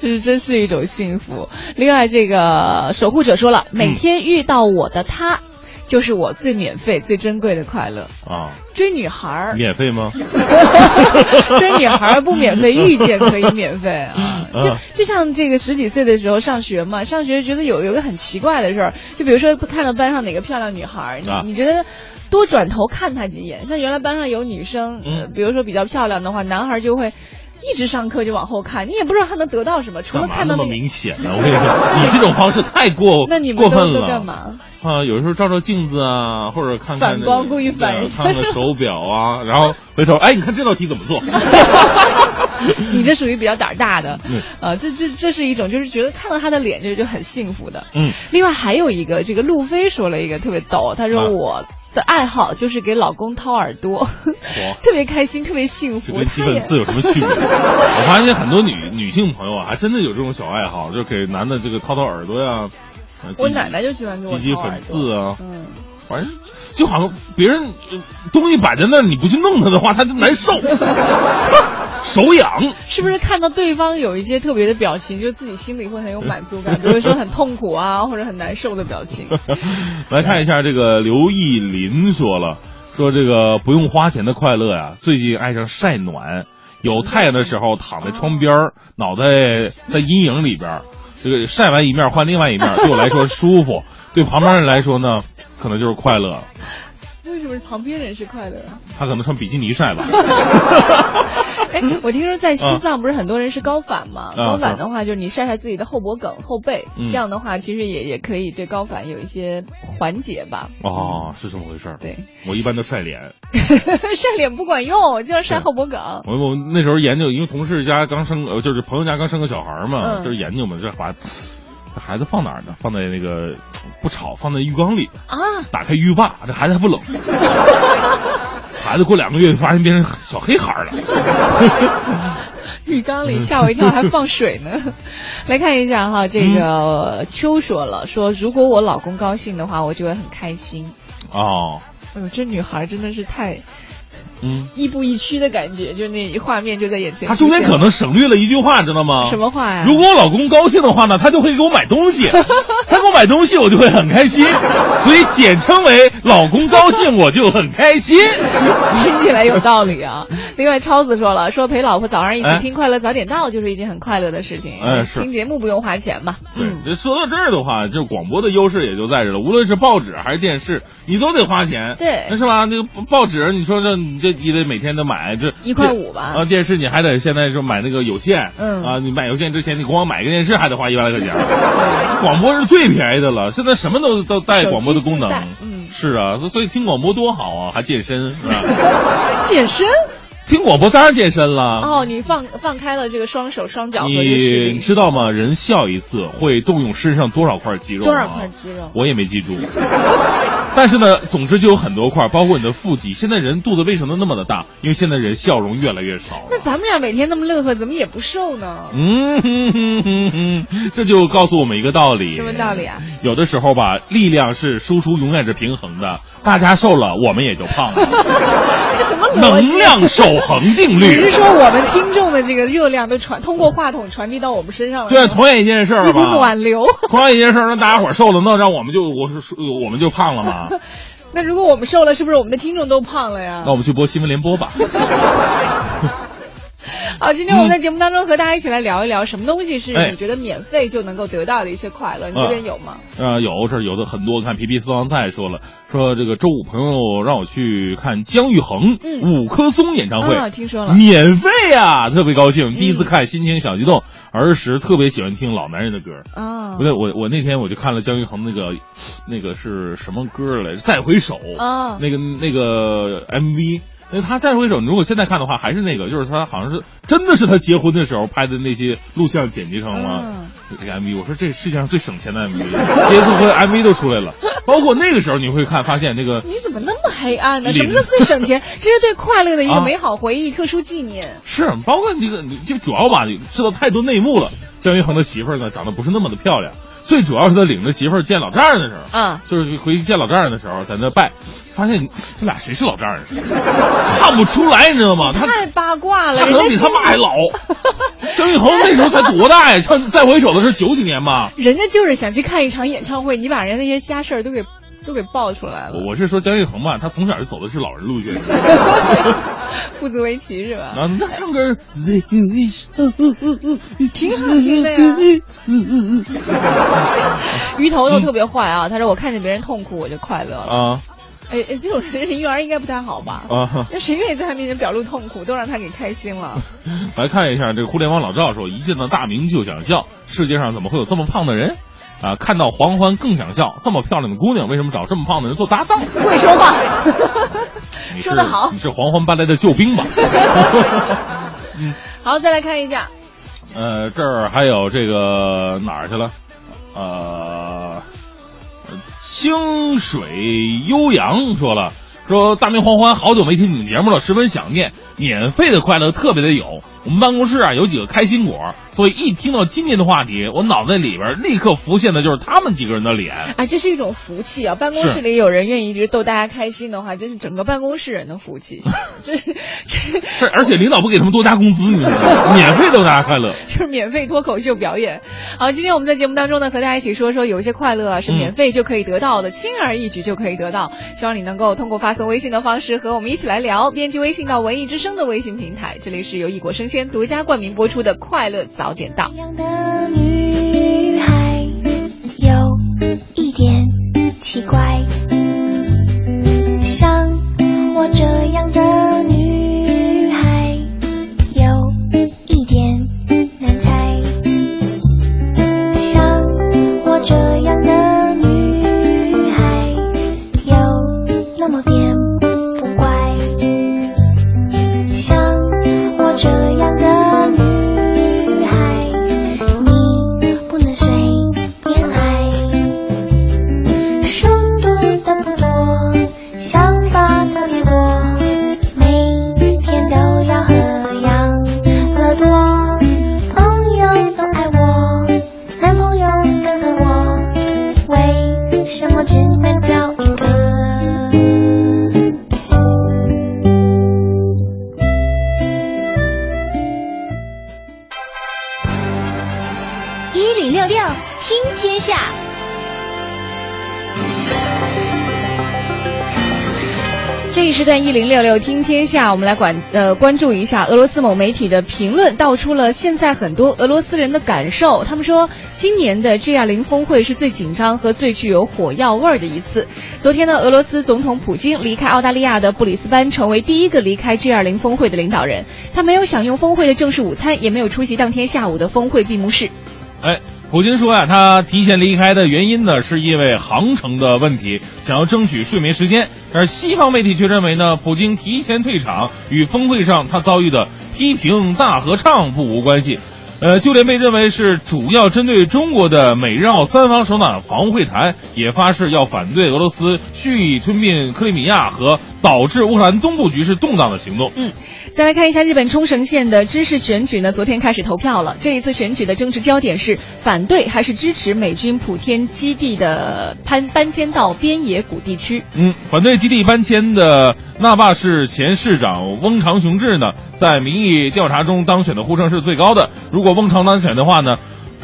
这 是真是一种幸福。另外，这个守护者说了，每天遇到我的他，就是我最免费、最珍贵的快乐。啊，追女孩儿，免费吗？追女孩儿不免费，遇见可以免费啊。就嗯就像这个十几岁的时候上学嘛，上学觉得有有个很奇怪的事儿，就比如说看到班上哪个漂亮女孩儿，你啊你觉得。多转头看她几眼，像原来班上有女生，呃，嗯比如说比较漂亮的话，男孩就会一直上课就往后看，你也不知道他能得到什么，除了看到那个。明显的？我跟你说，你这种方式太过 那你们都过分了。干嘛？啊，有时候照照镜子啊，或者看看反光故意反人对 看看手表啊，然后回头，哎，你看这道题怎么做？你这属于比较胆儿大的嗯，呃，这这这是一种就是觉得看到他的脸就就很幸福的。嗯，另外还有一个，这个路飞说了一个特别逗，他说啊我的爱好就是给老公掏耳朵，特别开心，特别幸福。这跟基他也本次有什么区别？我发现很多女女性朋友啊，还真的有这种小爱好，就给男的这个掏掏耳朵呀。呃我奶奶就喜欢给我挤挤掏耳粉刺。啊，嗯，反正就好像别人呃东西摆在那儿，你不去弄它的话，他就难受，手痒。是不是看到对方有一些特别的表情，就自己心里会很有满足感？比如说很痛苦啊，或者很难受的表情。来看一下这个刘毅林说了，说这个不用花钱的快乐呀，最近爱上晒暖，有太阳的时候躺在窗边儿，脑袋在阴影里边儿，这个晒完一面换另外一面，对我来说舒服，对旁边人来说呢，可能就是快乐。为什么旁边人是快乐啊？他可能穿比基尼晒吧。哎，我听说在西藏不是很多人是高反吗？啊高反的话，就是你晒晒自己的后脖梗、后背，嗯这样的话其实也也可以对高反有一些缓解吧。哦，是这么回事儿。对，我一般都晒脸。晒脸不管用，就要晒后脖梗。我我那时候研究，因为同事家刚生，呃，就是朋友家刚生个小孩嘛，嗯就是研究嘛，这把这孩子放哪儿呢？放在那个不吵，放在浴缸里，啊，打开浴霸，这孩子还不冷。孩子过两个月发现变成小黑孩了。浴缸里吓我一跳，还放水呢。来看一下哈，这个秋说了，说如果我老公高兴的话，我就会很开心。哦，哎呦，这女孩真的是太嗯，亦步亦趋的感觉，就那画面就在眼前。他中间可能省略了一句话，知道吗？什么话呀？如果我老公高兴的话呢，他就会给我买东西，他给我买东西，我就会很开心，所以简称为老公高兴，我就很开心。听起来有道理啊。另外，超子说了，说陪老婆早上一起哎听《快乐早点到》就是一件很快乐的事情。哎是听节目不用花钱嘛。嗯，这说到这儿的话，就广播的优势也就在这了。无论是报纸还是电视，你都得花钱，对那是吧？那个报纸，你说这你这你得每天都买，这一块五吧。啊，电视你还得现在就买那个有线，嗯。啊，你买有线之前，你光买个电视还得花一万来块钱，广播是最便宜的了。现在什么都都带广播的功能。嗯。是啊，所以听广播多好啊，还健身是吧？健身听广播当然健身了。哦，你放放开了这个双手双脚和这你，知道吗？人笑一次会动用身上多少块肌肉？多少块肌肉？我也没记住。但是呢，总之就有很多块，包括你的腹肌。现在人肚子为什么那么的大？因为现在人笑容越来越少。那咱们俩每天那么乐呵，怎么也不瘦呢？嗯哼哼哼哼，这就告诉我们一个道理。什么道理啊？有的时候吧，力量是输出永远是平衡的，大家瘦了，我们也就胖了。这什么逻辑？能量守恒定你律是。说我们听众的这个热量都传通过话筒传递到我们身上了？对，同样一件事儿吧，暖流。同样一件事儿，让大家伙儿瘦了，那让我们就我是我们就胖了吗？那如果我们瘦了，是不是我们的听众都胖了呀那？我们去播新闻联播吧。好，今天我们在节目当中和大家一起来聊一聊，什么东西是哎你觉得免费就能够得到的一些快乐？你这边有吗？呃，有是有的很多，看皮皮私房菜说了，说这个周五朋友让我去看姜育恒、嗯五棵松演唱会，啊听说了免费呀、特别高兴。第一次看，心情小激动。儿时特别喜欢听老男人的歌。啊不对，我我那天我就看了姜育恒那个，那个是什么歌来着？再回首。啊那个那个 MV。那他再回首，你如果现在看的话，还是那个，就是他好像是真的是他结婚的时候拍的那些录像剪辑成了嗯这个 MV。我说这世界上最省钱的 MV，结婚 MV 都出来了。包括那个时候你会看，发现那个你怎么那么黑暗呢？什么叫最省钱？这是对快乐的一个啊美好回忆、特殊纪念。是包括这个，你就主要吧，你知道太多内幕了。姜育恒的媳妇儿呢，长得不是那么的漂亮，最主要是他领着媳妇儿见老丈人的时候，嗯，就是回去见老丈人的时候，在那拜，发现这俩谁是老丈人，看不出来，你知道吗？他太八卦了，他可能比他妈还老。姜育恒那时候才多大呀？唱《再回首》的是九几年吧？人家就是想去看一场演唱会，你把人那些瞎事儿都给都给爆出来了，我我是说姜育恒吧，他从小就走的是老人路线。不足为奇是吧？那唱歌，挺好听的呀。鱼头都特别坏啊，他说我看见别人痛苦我就快乐了。啊哎哎，这种人人缘应该不太好吧？啊！那谁愿意在他面前表露痛苦，都让他给开心了？来看一下这个互联网老赵说，一见到大明就想笑，世界上怎么会有这么胖的人？啊，看到黄欢更想笑，这么漂亮的姑娘，为什么找这么胖的人做搭档？会说话，说得好你是黄欢搬来的救兵吧？嗯，好，再来看一下，呃，这儿还有这个哪儿去了？呃，清水悠扬说了。说大明黄欢好久没听你节目了，十分想念。免费的快乐特别的有。我们办公室啊有几个开心果，所以一听到今天的话题，我脑袋里边立刻浮现的就是他们几个人的脸。哎，这是一种福气啊！办公室里有人愿意一直逗大家开心的话，这是整个办公室人的福气。这这这而且领导不给他们多加工资，你知道吗？免费逗大家快乐。就是免费脱口秀表演。好，今天我们在节目当中呢，和大家一起说说有一些快乐啊是免费就可以得到的，轻而易举就可以得到。希望你能够通过发送微信的方式和我们一起来聊，编辑微信到文艺之声的微信平台。这里是由异果生鲜独家冠名播出的《快乐早点到》。有一点奇怪，零六六听天下，我们来管呃关注一下俄罗斯某媒体的评论，道出了现在很多俄罗斯人的感受。他们说，今年的 G 二零峰会是最紧张和最具有火药味儿的一次。昨天呢，俄罗斯总统普京离开澳大利亚的布里斯班，成为第一个离开 G 二零峰会的领导人。他没有享用峰会的正式午餐，也没有出席当天下午的峰会闭幕式。哎，普京说呀、他提前离开的原因呢，是因为航程的问题，想要争取睡眠时间。而西方媒体却认为呢，普京提前退场与峰会上他遭遇的批评大合唱不无关系。呃，就连被认为是主要针对中国的美日澳三方首脑防务会谈，也发誓要反对俄罗斯蓄意吞并克里米亚和导致乌克兰东部局势动荡的行动。嗯，再来看一下日本冲绳县的知事选举呢，昨天开始投票了。这一次选举的政治焦点是反对还是支持美军普天基地的搬搬迁到边野古地区。嗯，反对基地搬迁的那霸市前市长翁长雄志呢，在民意调查中当选的呼声是最高的。如果翁长当选的话呢，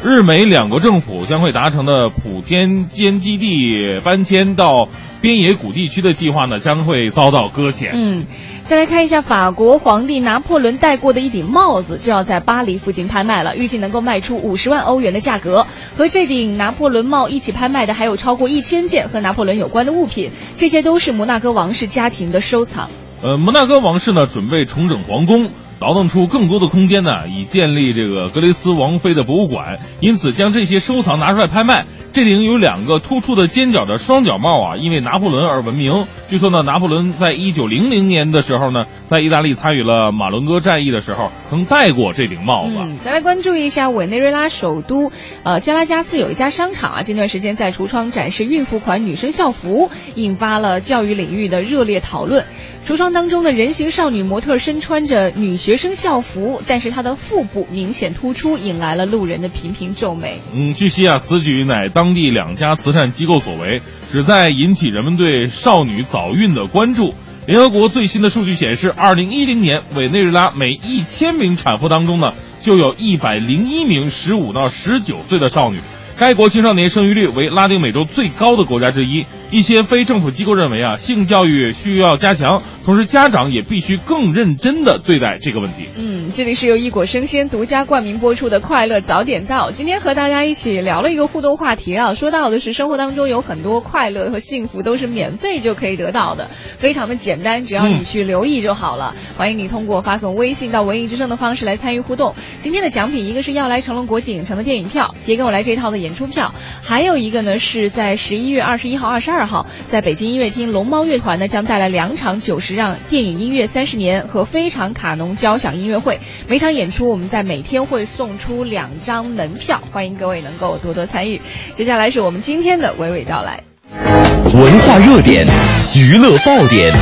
日美两国政府将会达成的普天间基地搬迁到边野古地区的计划呢，将会遭到搁浅。嗯，再来看一下法国皇帝拿破仑戴过的一顶帽子，就要在巴黎附近拍卖了，预计能够卖出五十万欧元的价格。和这顶拿破仑帽一起拍卖的还有超过一千件和拿破仑有关的物品，这些都是摩纳哥王室家庭的收藏。呃，摩纳哥王室呢准备重整皇宫，倒腾出更多的空间呢，以建立这个格雷斯王妃的博物馆。因此，将这些收藏拿出来拍卖。这顶有两个突出的尖角的双角帽啊，因为拿破仑而闻名。据说呢，拿破仑在一九零零年的时候呢，在意大利参与了马伦哥战役的时候，曾戴过这顶帽子。嗯，再来关注一下委内瑞拉首都呃加拉加斯有一家商场啊，近段时间在橱窗展示孕妇款女生校服，引发了教育领域的热烈讨论。橱窗当中的人形少女模特身穿着女学生校服，但是她的腹部明显突出，引来了路人的频频皱眉。嗯，据悉啊，此举乃当地两家慈善机构所为，旨在引起人们对少女早孕的关注。联合国最新的数据显示，二零一零年委内瑞拉每一千名产妇当中呢，就有一百零一名十五到十九岁的少女。该国青少年生育率为拉丁美洲最高的国家之一。一些非政府机构认为啊，性教育需要加强，同时家长也必须更认真的对待这个问题。嗯，这里是由一果生鲜独家冠名播出的《快乐早点到》。今天和大家一起聊了一个互动话题啊，说到的是生活当中有很多快乐和幸福都是免费就可以得到的，非常的简单，只要你去留意就好了。欢迎你通过发送微信到文艺之声的方式来参与互动。今天的奖品一个是要来成龙国际影城的电影票，别跟我来这套的演出票，还有一个呢是在十一月二十一号、二十二号，在北京音乐厅龙猫乐团呢将带来两场九十让电影音乐三十年和非常卡农交响音乐会。每场演出我们在每天会送出两张门票，欢迎各位能够多多参与。接下来是我们今天的娓娓道来。文化热点，娱乐爆点，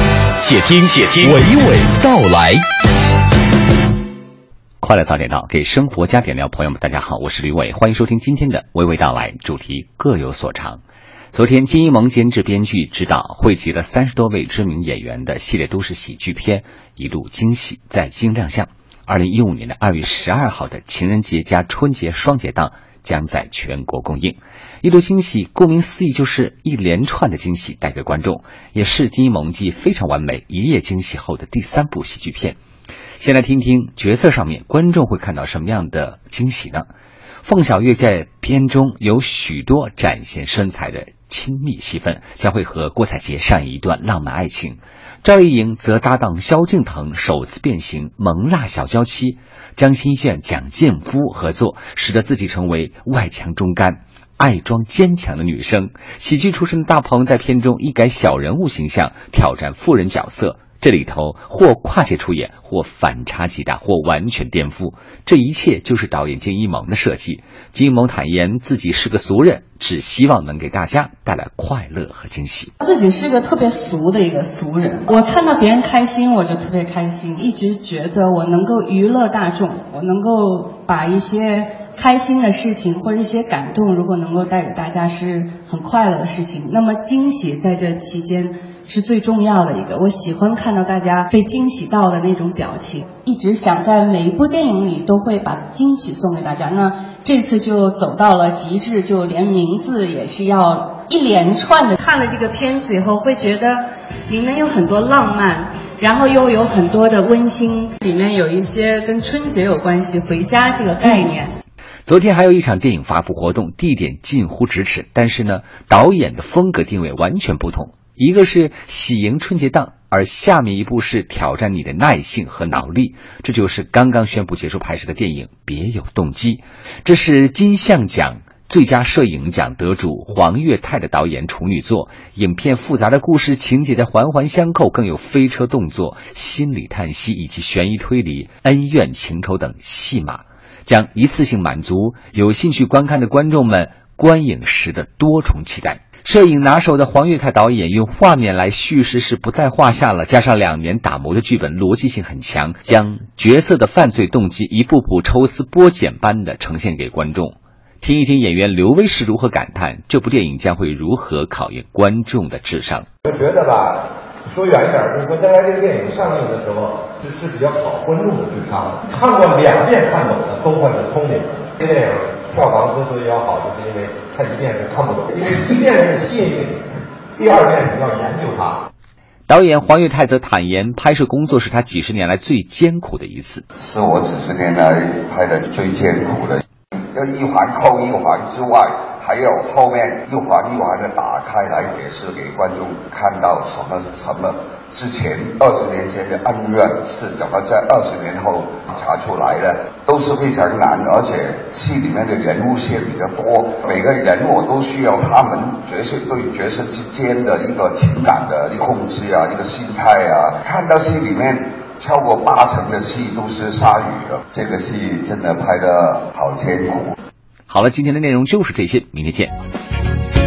且听且听娓娓道来。快乐早点到，给生活加点料。朋友们，大家好，我是吕伟，欢迎收听今天的娓娓道来。主题各有所长。昨天，金一萌监制、编剧、指导，汇集了三十多位知名演员的系列都市喜剧片《一路惊喜》在京亮相。二零一五年的二月十二号的情人节加春节双节档将在全国公映。一路惊喜，顾名思义就是一连串的惊喜带给观众，也是金一萌继非常完美一夜惊喜后的第三部喜剧片。先来听听角色上面观众会看到什么样的惊喜呢？凤小岳在片中有许多展现身材的亲密戏份，将会和郭采洁上演一段浪漫爱情。赵丽颖则搭档萧敬腾首次变形萌辣小娇妻，张馨炫、蒋劲夫合作，使得自己成为外强中干、爱装坚强的女生。喜剧出身的大鹏在片中一改小人物形象，挑战富人角色。这里头或跨界出演，或反差极大，或完全颠覆，这一切就是导演金一萌的设计。金一萌坦言自己是个俗人，只希望能给大家带来快乐和惊喜。自己是个特别俗的一个俗人，我看到别人开心，我就特别开心，一直觉得我能够娱乐大众，我能够把一些开心的事情或者一些感动，如果能够带给大家是很快乐的事情。那么惊喜在这期间是最重要的一个。我喜欢看到大家被惊喜到的那种表情，一直想在每一部电影里都会把惊喜送给大家。那这次就走到了极致，就连名字也是要一连串的。看了这个片子以后，会觉得里面有很多浪漫。然后又有很多的温馨，里面有一些跟春节有关系，回家这个概念。昨天还有一场电影发布活动，地点近乎咫尺，但是呢，导演的风格定位完全不同。一个是喜迎春节档，而下面一部是挑战你的耐性和脑力。这就是刚刚宣布结束拍摄的电影《别有动机》，这是金像奖。最佳摄影奖得主黄岳泰的导演处女作，影片复杂的故事情节的环环相扣，更有飞车动作、心理叹息以及悬疑推理、恩怨情仇等戏码，将一次性满足有兴趣观看的观众们观影时的多重期待。摄影拿手的黄岳泰导演用画面来叙事是不在话下了，加上两年打磨的剧本，逻辑性很强，将角色的犯罪动机一步步抽丝剥茧般的呈现给观众。听一听演员刘威是如何感叹这部电影将会如何考验观众的智商。我觉得吧，说远一点，就是说将来这个电影上映的时候，是是比较考观众的智商的。看过两遍看懂的都算是聪明的。这电影票房之所以要好，就是因为它一遍是看不懂，因为一遍是吸引你，第二遍你要研究它。导演黄岳泰则坦言，拍摄工作是他几十年来最艰苦的一次。是我几十年来拍的最艰苦的。要一环扣一环之外，还有后面一环一环的打开来解释给观众看到什么什么之前二十年前的恩怨是怎么在二十年后查出来的，都是非常难，而且戏里面的人物线比较多，每个人我都需要他们角色对角色之间的一个情感的一个控制啊，一个心态啊，看到戏里面。超过八成的戏都是鲨鱼的，这个戏真的拍的好艰苦。好了，今天的内容就是这些，明天见。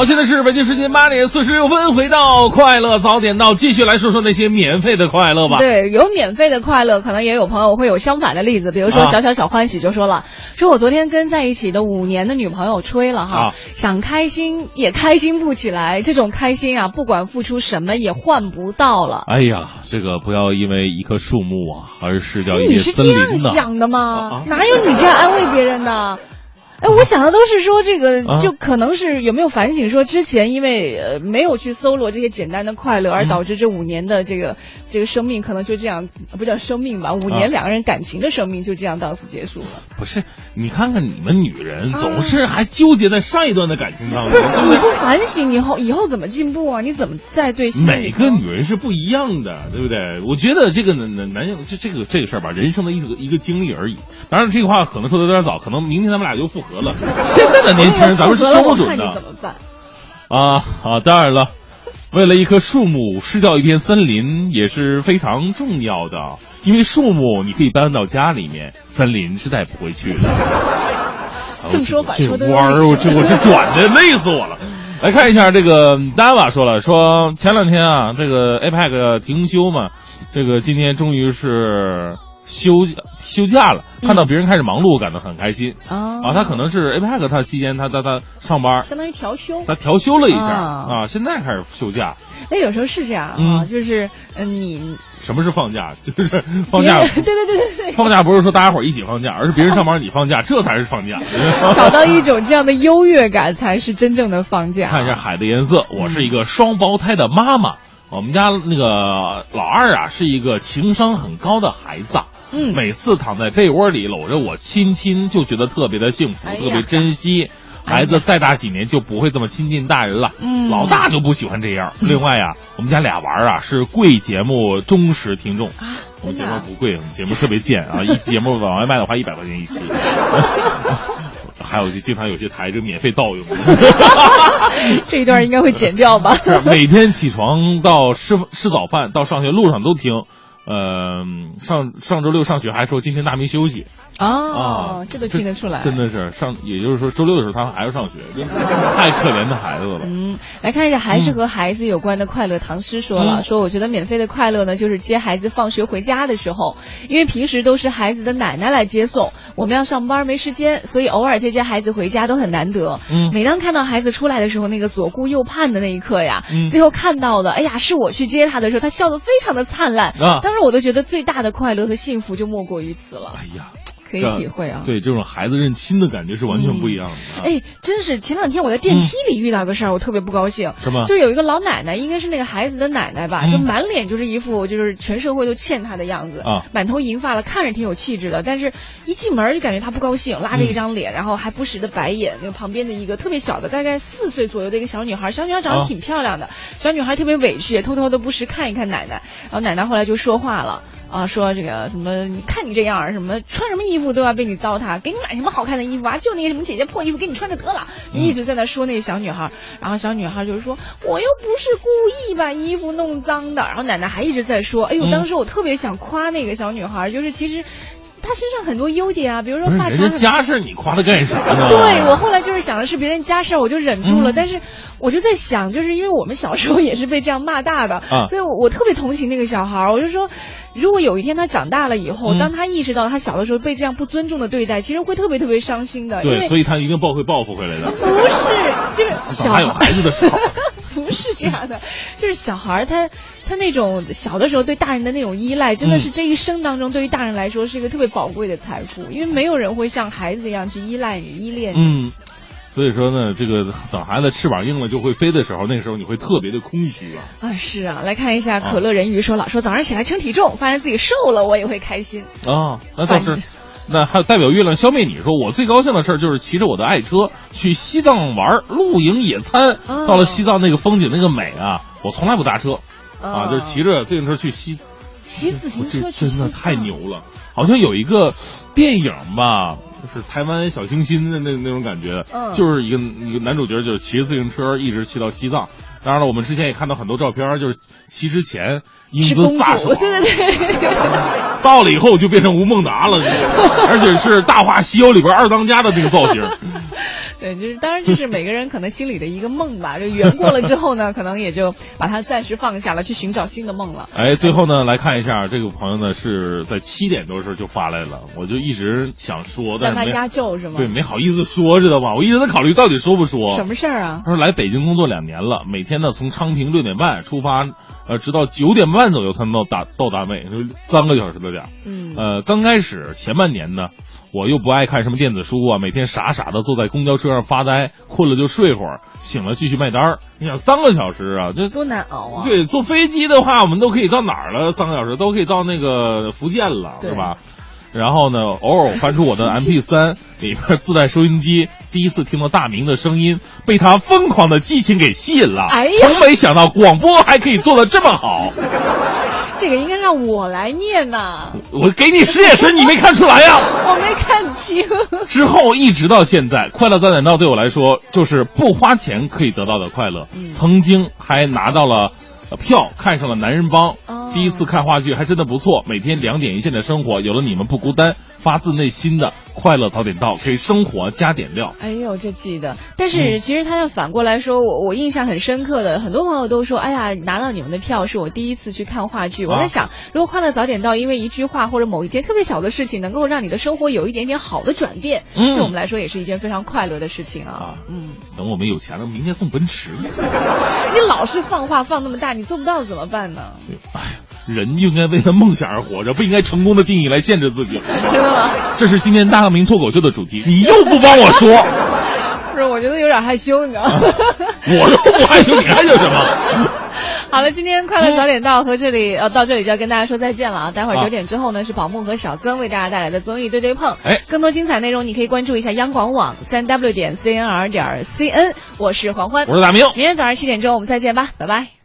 好，现在是北京时间八点四十六分，回到快乐早点到，继续来说说那些免费的快乐吧。对，有免费的快乐，可能也有朋友会有相反的例子，比如说啊小小小欢喜就说了，说我昨天跟在一起的五年的女朋友吹了哈，啊想开心也开心不起来，这种开心啊，不管付出什么也换不到了。哎呀，这个不要因为一棵树木啊，而失掉一你片森是这样。想的吗？啊哪有你这样安慰别人的？哎，我想的都是说这个，啊就可能是有没有反省说之前因为呃没有去搜罗这些简单的快乐，而嗯导致这五年的这个这个生命可能就这样不叫生命吧，五啊年两个人感情的生命就这样到此结束了。不是，你看看你们女人总是还纠结在上一段的感情当中，你不？反省以后以后怎么进步啊？你怎么再对每个女人是不一样的，对不对？我觉得这个男男男性这这个这个事儿吧，人生的一个一个经历而已。当然，这个话可能说的有点早，可能明天咱们俩就复合了。现在的年轻人，咱们是说不准的怎么办？啊啊！当然了，为了一棵树木失掉一片森林也是非常重要的，因为树木你可以搬到家里面，森林是带不回去的。正说反这说的弯儿，我这我这转的累死我了。来看一下这个丹瓦说了，说前两天啊，这个 APEC 停休嘛，这个今天终于是休休假了，看到别人开始忙碌，感到很开心。啊啊，他可能是 APEC 他期间他他他上班，相当于调休。他调休了一下啊啊，现在开始休假。那，有时候是这样啊，嗯就是嗯，你什么是放假？就是放假 对对对对对，放假不是说大家伙儿一起放假，而是别人上班你放假，这才是放假。找到一种这样的优越感，才是真正的放假。看一下海的颜色，我是一个双胞胎的妈妈。我们家那个老二啊，是一个情商很高的孩子啊。嗯每次躺在被窝里搂着我亲亲，就觉得特别的幸福，哎特别珍惜。孩子再大几年就不会这么亲近大人了，嗯老大就不喜欢这样。另外呀、我们家俩娃儿啊是贵节目忠实听众，啊，我们节目不贵，我们节目特别贱啊！一节目往外卖的话，一百块钱一期。还有就经常有些台就免费盗用，这一段应该会剪掉吧？是每天起床到吃吃早饭到上学路上都听。呃，上上周六上学还说今天大明休息哦，这都听得出来。真的是上，也就是说周六的时候他们还要上学，真是太可怜的孩子了。嗯，来看一下，还是和孩子有关的快乐。唐诗说了，嗯说我觉得免费的快乐呢，就是接孩子放学回家的时候，因为平时都是孩子的奶奶来接送，我们要上班没时间，所以偶尔接接孩子回家都很难得。嗯每当看到孩子出来的时候，那个左顾右盼的那一刻呀，嗯最后看到的，哎呀，是我去接他的时候，他笑得非常的灿烂。啊当时我都觉得最大的快乐和幸福就莫过于此了。哎呀，可以体会啊。对这种孩子认亲的感觉是完全不一样的。啊哎，真是前两天我在电梯里遇到个事儿，我特别不高兴。什么就是有一个老奶奶，应该是那个孩子的奶奶吧，嗯就满脸就是一副就是全社会都欠她的样子啊满头银发了，看着挺有气质的，但是一进门就感觉她不高兴，拉着一张脸，然后还不时的白眼。那个旁边的一个特别小的，大概四岁左右的一个小女孩，小女孩长得啊挺漂亮的，小女孩特别委屈，也偷偷的不时看一看奶奶，然后奶奶后来就说话了。啊，说这个什么，你看你这样儿，什么穿什么衣服都要被你糟蹋，给你买什么好看的衣服啊？就那个什么姐姐破衣服给你穿着得了，你一直在那说那个小女孩儿，然后小女孩儿就是说，我又不是故意把衣服弄脏的，然后奶奶还一直在说，哎呦，嗯。当时我特别想夸那个小女孩儿，就是其实她身上很多优点啊，比如说不是发卡人家家事你夸他干啥呢？对我后来就是想的是别人家事，我就忍住了。嗯但是我就在想，就是因为我们小时候也是被这样骂大的，啊所以我我特别同情那个小孩儿。我就说，如果有一天他长大了以后，嗯当他意识到他小的时候被这样不尊重的对待，其实会特别特别伤心的。对，所以他一定报会报复回来的。不是，就是小孩子的时候，不是这样的，就是小孩儿他他那种小的时候对大人的那种依赖，真的是嗯这一生当中对于大人来说是一个特别宝贵的财富，因为没有人会像孩子一样去依赖你、依恋你。嗯，所以说呢，这个等孩子翅膀硬了就会飞的时候，那个时候你会特别的空虚啊。啊，是啊，来看一下可乐人鱼说了，说早上起来称体重，发现自己瘦了，我也会开心。啊，那倒是。那还有代表月亮消灭你说，我最高兴的事儿就是骑着我的爱车去西藏玩露营野餐。哦到了西藏那个风景那个美啊，我从来不搭车哦啊，就是骑着自行车去西。骑自行我车真的太牛了！好像有一个电影吧，就是台湾小清新的那那种感觉，嗯就是一个一个男主角就是骑着自行车一直骑到西藏。当然了，我们之前也看到很多照片，就是骑之前英姿飒爽，对对对。到了以后就变成吴孟达了，而且是《大话西游》里边二当家的那个造型。对，就是当然就是每个人可能心里的一个梦吧，这圆过了之后呢，可能也就把它暂时放下了，去寻找新的梦了。哎，最后呢，来看一下这个朋友呢是在七点多的时候就发来了，我就一直想说，但他压轴是吗？对，没好意思说，知道吧？我一直在考虑到底说不说。什么事儿啊？他说来北京工作两年了，每天呢从昌平六点半出发，呃，直到九点半左右才能到达到单位，就是三个小时的点儿。嗯呃，刚开始前半年呢，我又不爱看什么电子书啊，每天傻傻的坐在公交车上发呆，困了就睡会儿，醒了继续卖单儿。你想三个小时啊，这多难熬啊！对，坐飞机的话，我们都可以到哪儿了？三个小时都可以到那个福建了，是吧？然后呢，偶尔翻出我的 MP 三里边自带收音机，第一次听到大明的声音，被他疯狂的激情给吸引了。哎呀从没想到广播还可以做的这么好。这个应该让我来念呐，我给你使眼神，你没看出来呀、我没看清。之后一直到现在，快乐早点到对我来说就是不花钱可以得到的快乐。曾经还拿到了呃票，看上了男人帮。第一次看话剧还真的不错，每天两点一线的生活有了你们不孤单，发自内心的快乐早点到，给生活加点料。哎呦，这记得。但是其实他要反过来说，我我印象很深刻的，很多朋友都说，哎呀，拿到你们的票是我第一次去看话剧。我在想，如果快乐早点到，因为一句话或者某一件特别小的事情，能够让你的生活有一点点好的转变，嗯对我们来说也是一件非常快乐的事情啊。嗯，等我们有钱了，明天送奔驰。你老是放话放那么大，你做不到怎么办呢？哎呀人应该为了梦想而活着，不应该成功的定义来限制自己。真的吗？这是今天大明脱口秀的主题，你又不帮我说，不 是，我觉得有点害羞，你知道吗？我都不害羞，你害羞什么？好了，今天快乐早点到和这里呃到这里就要跟大家说再见了啊！待会儿啊九点之后呢是宝木和小曾为大家带来的综艺对对碰，哎，更多精彩内容你可以关注一下央广网三 w 点 cnr 点 cn，我是黄欢，我是大明明天早上七点钟我们再见吧，拜拜。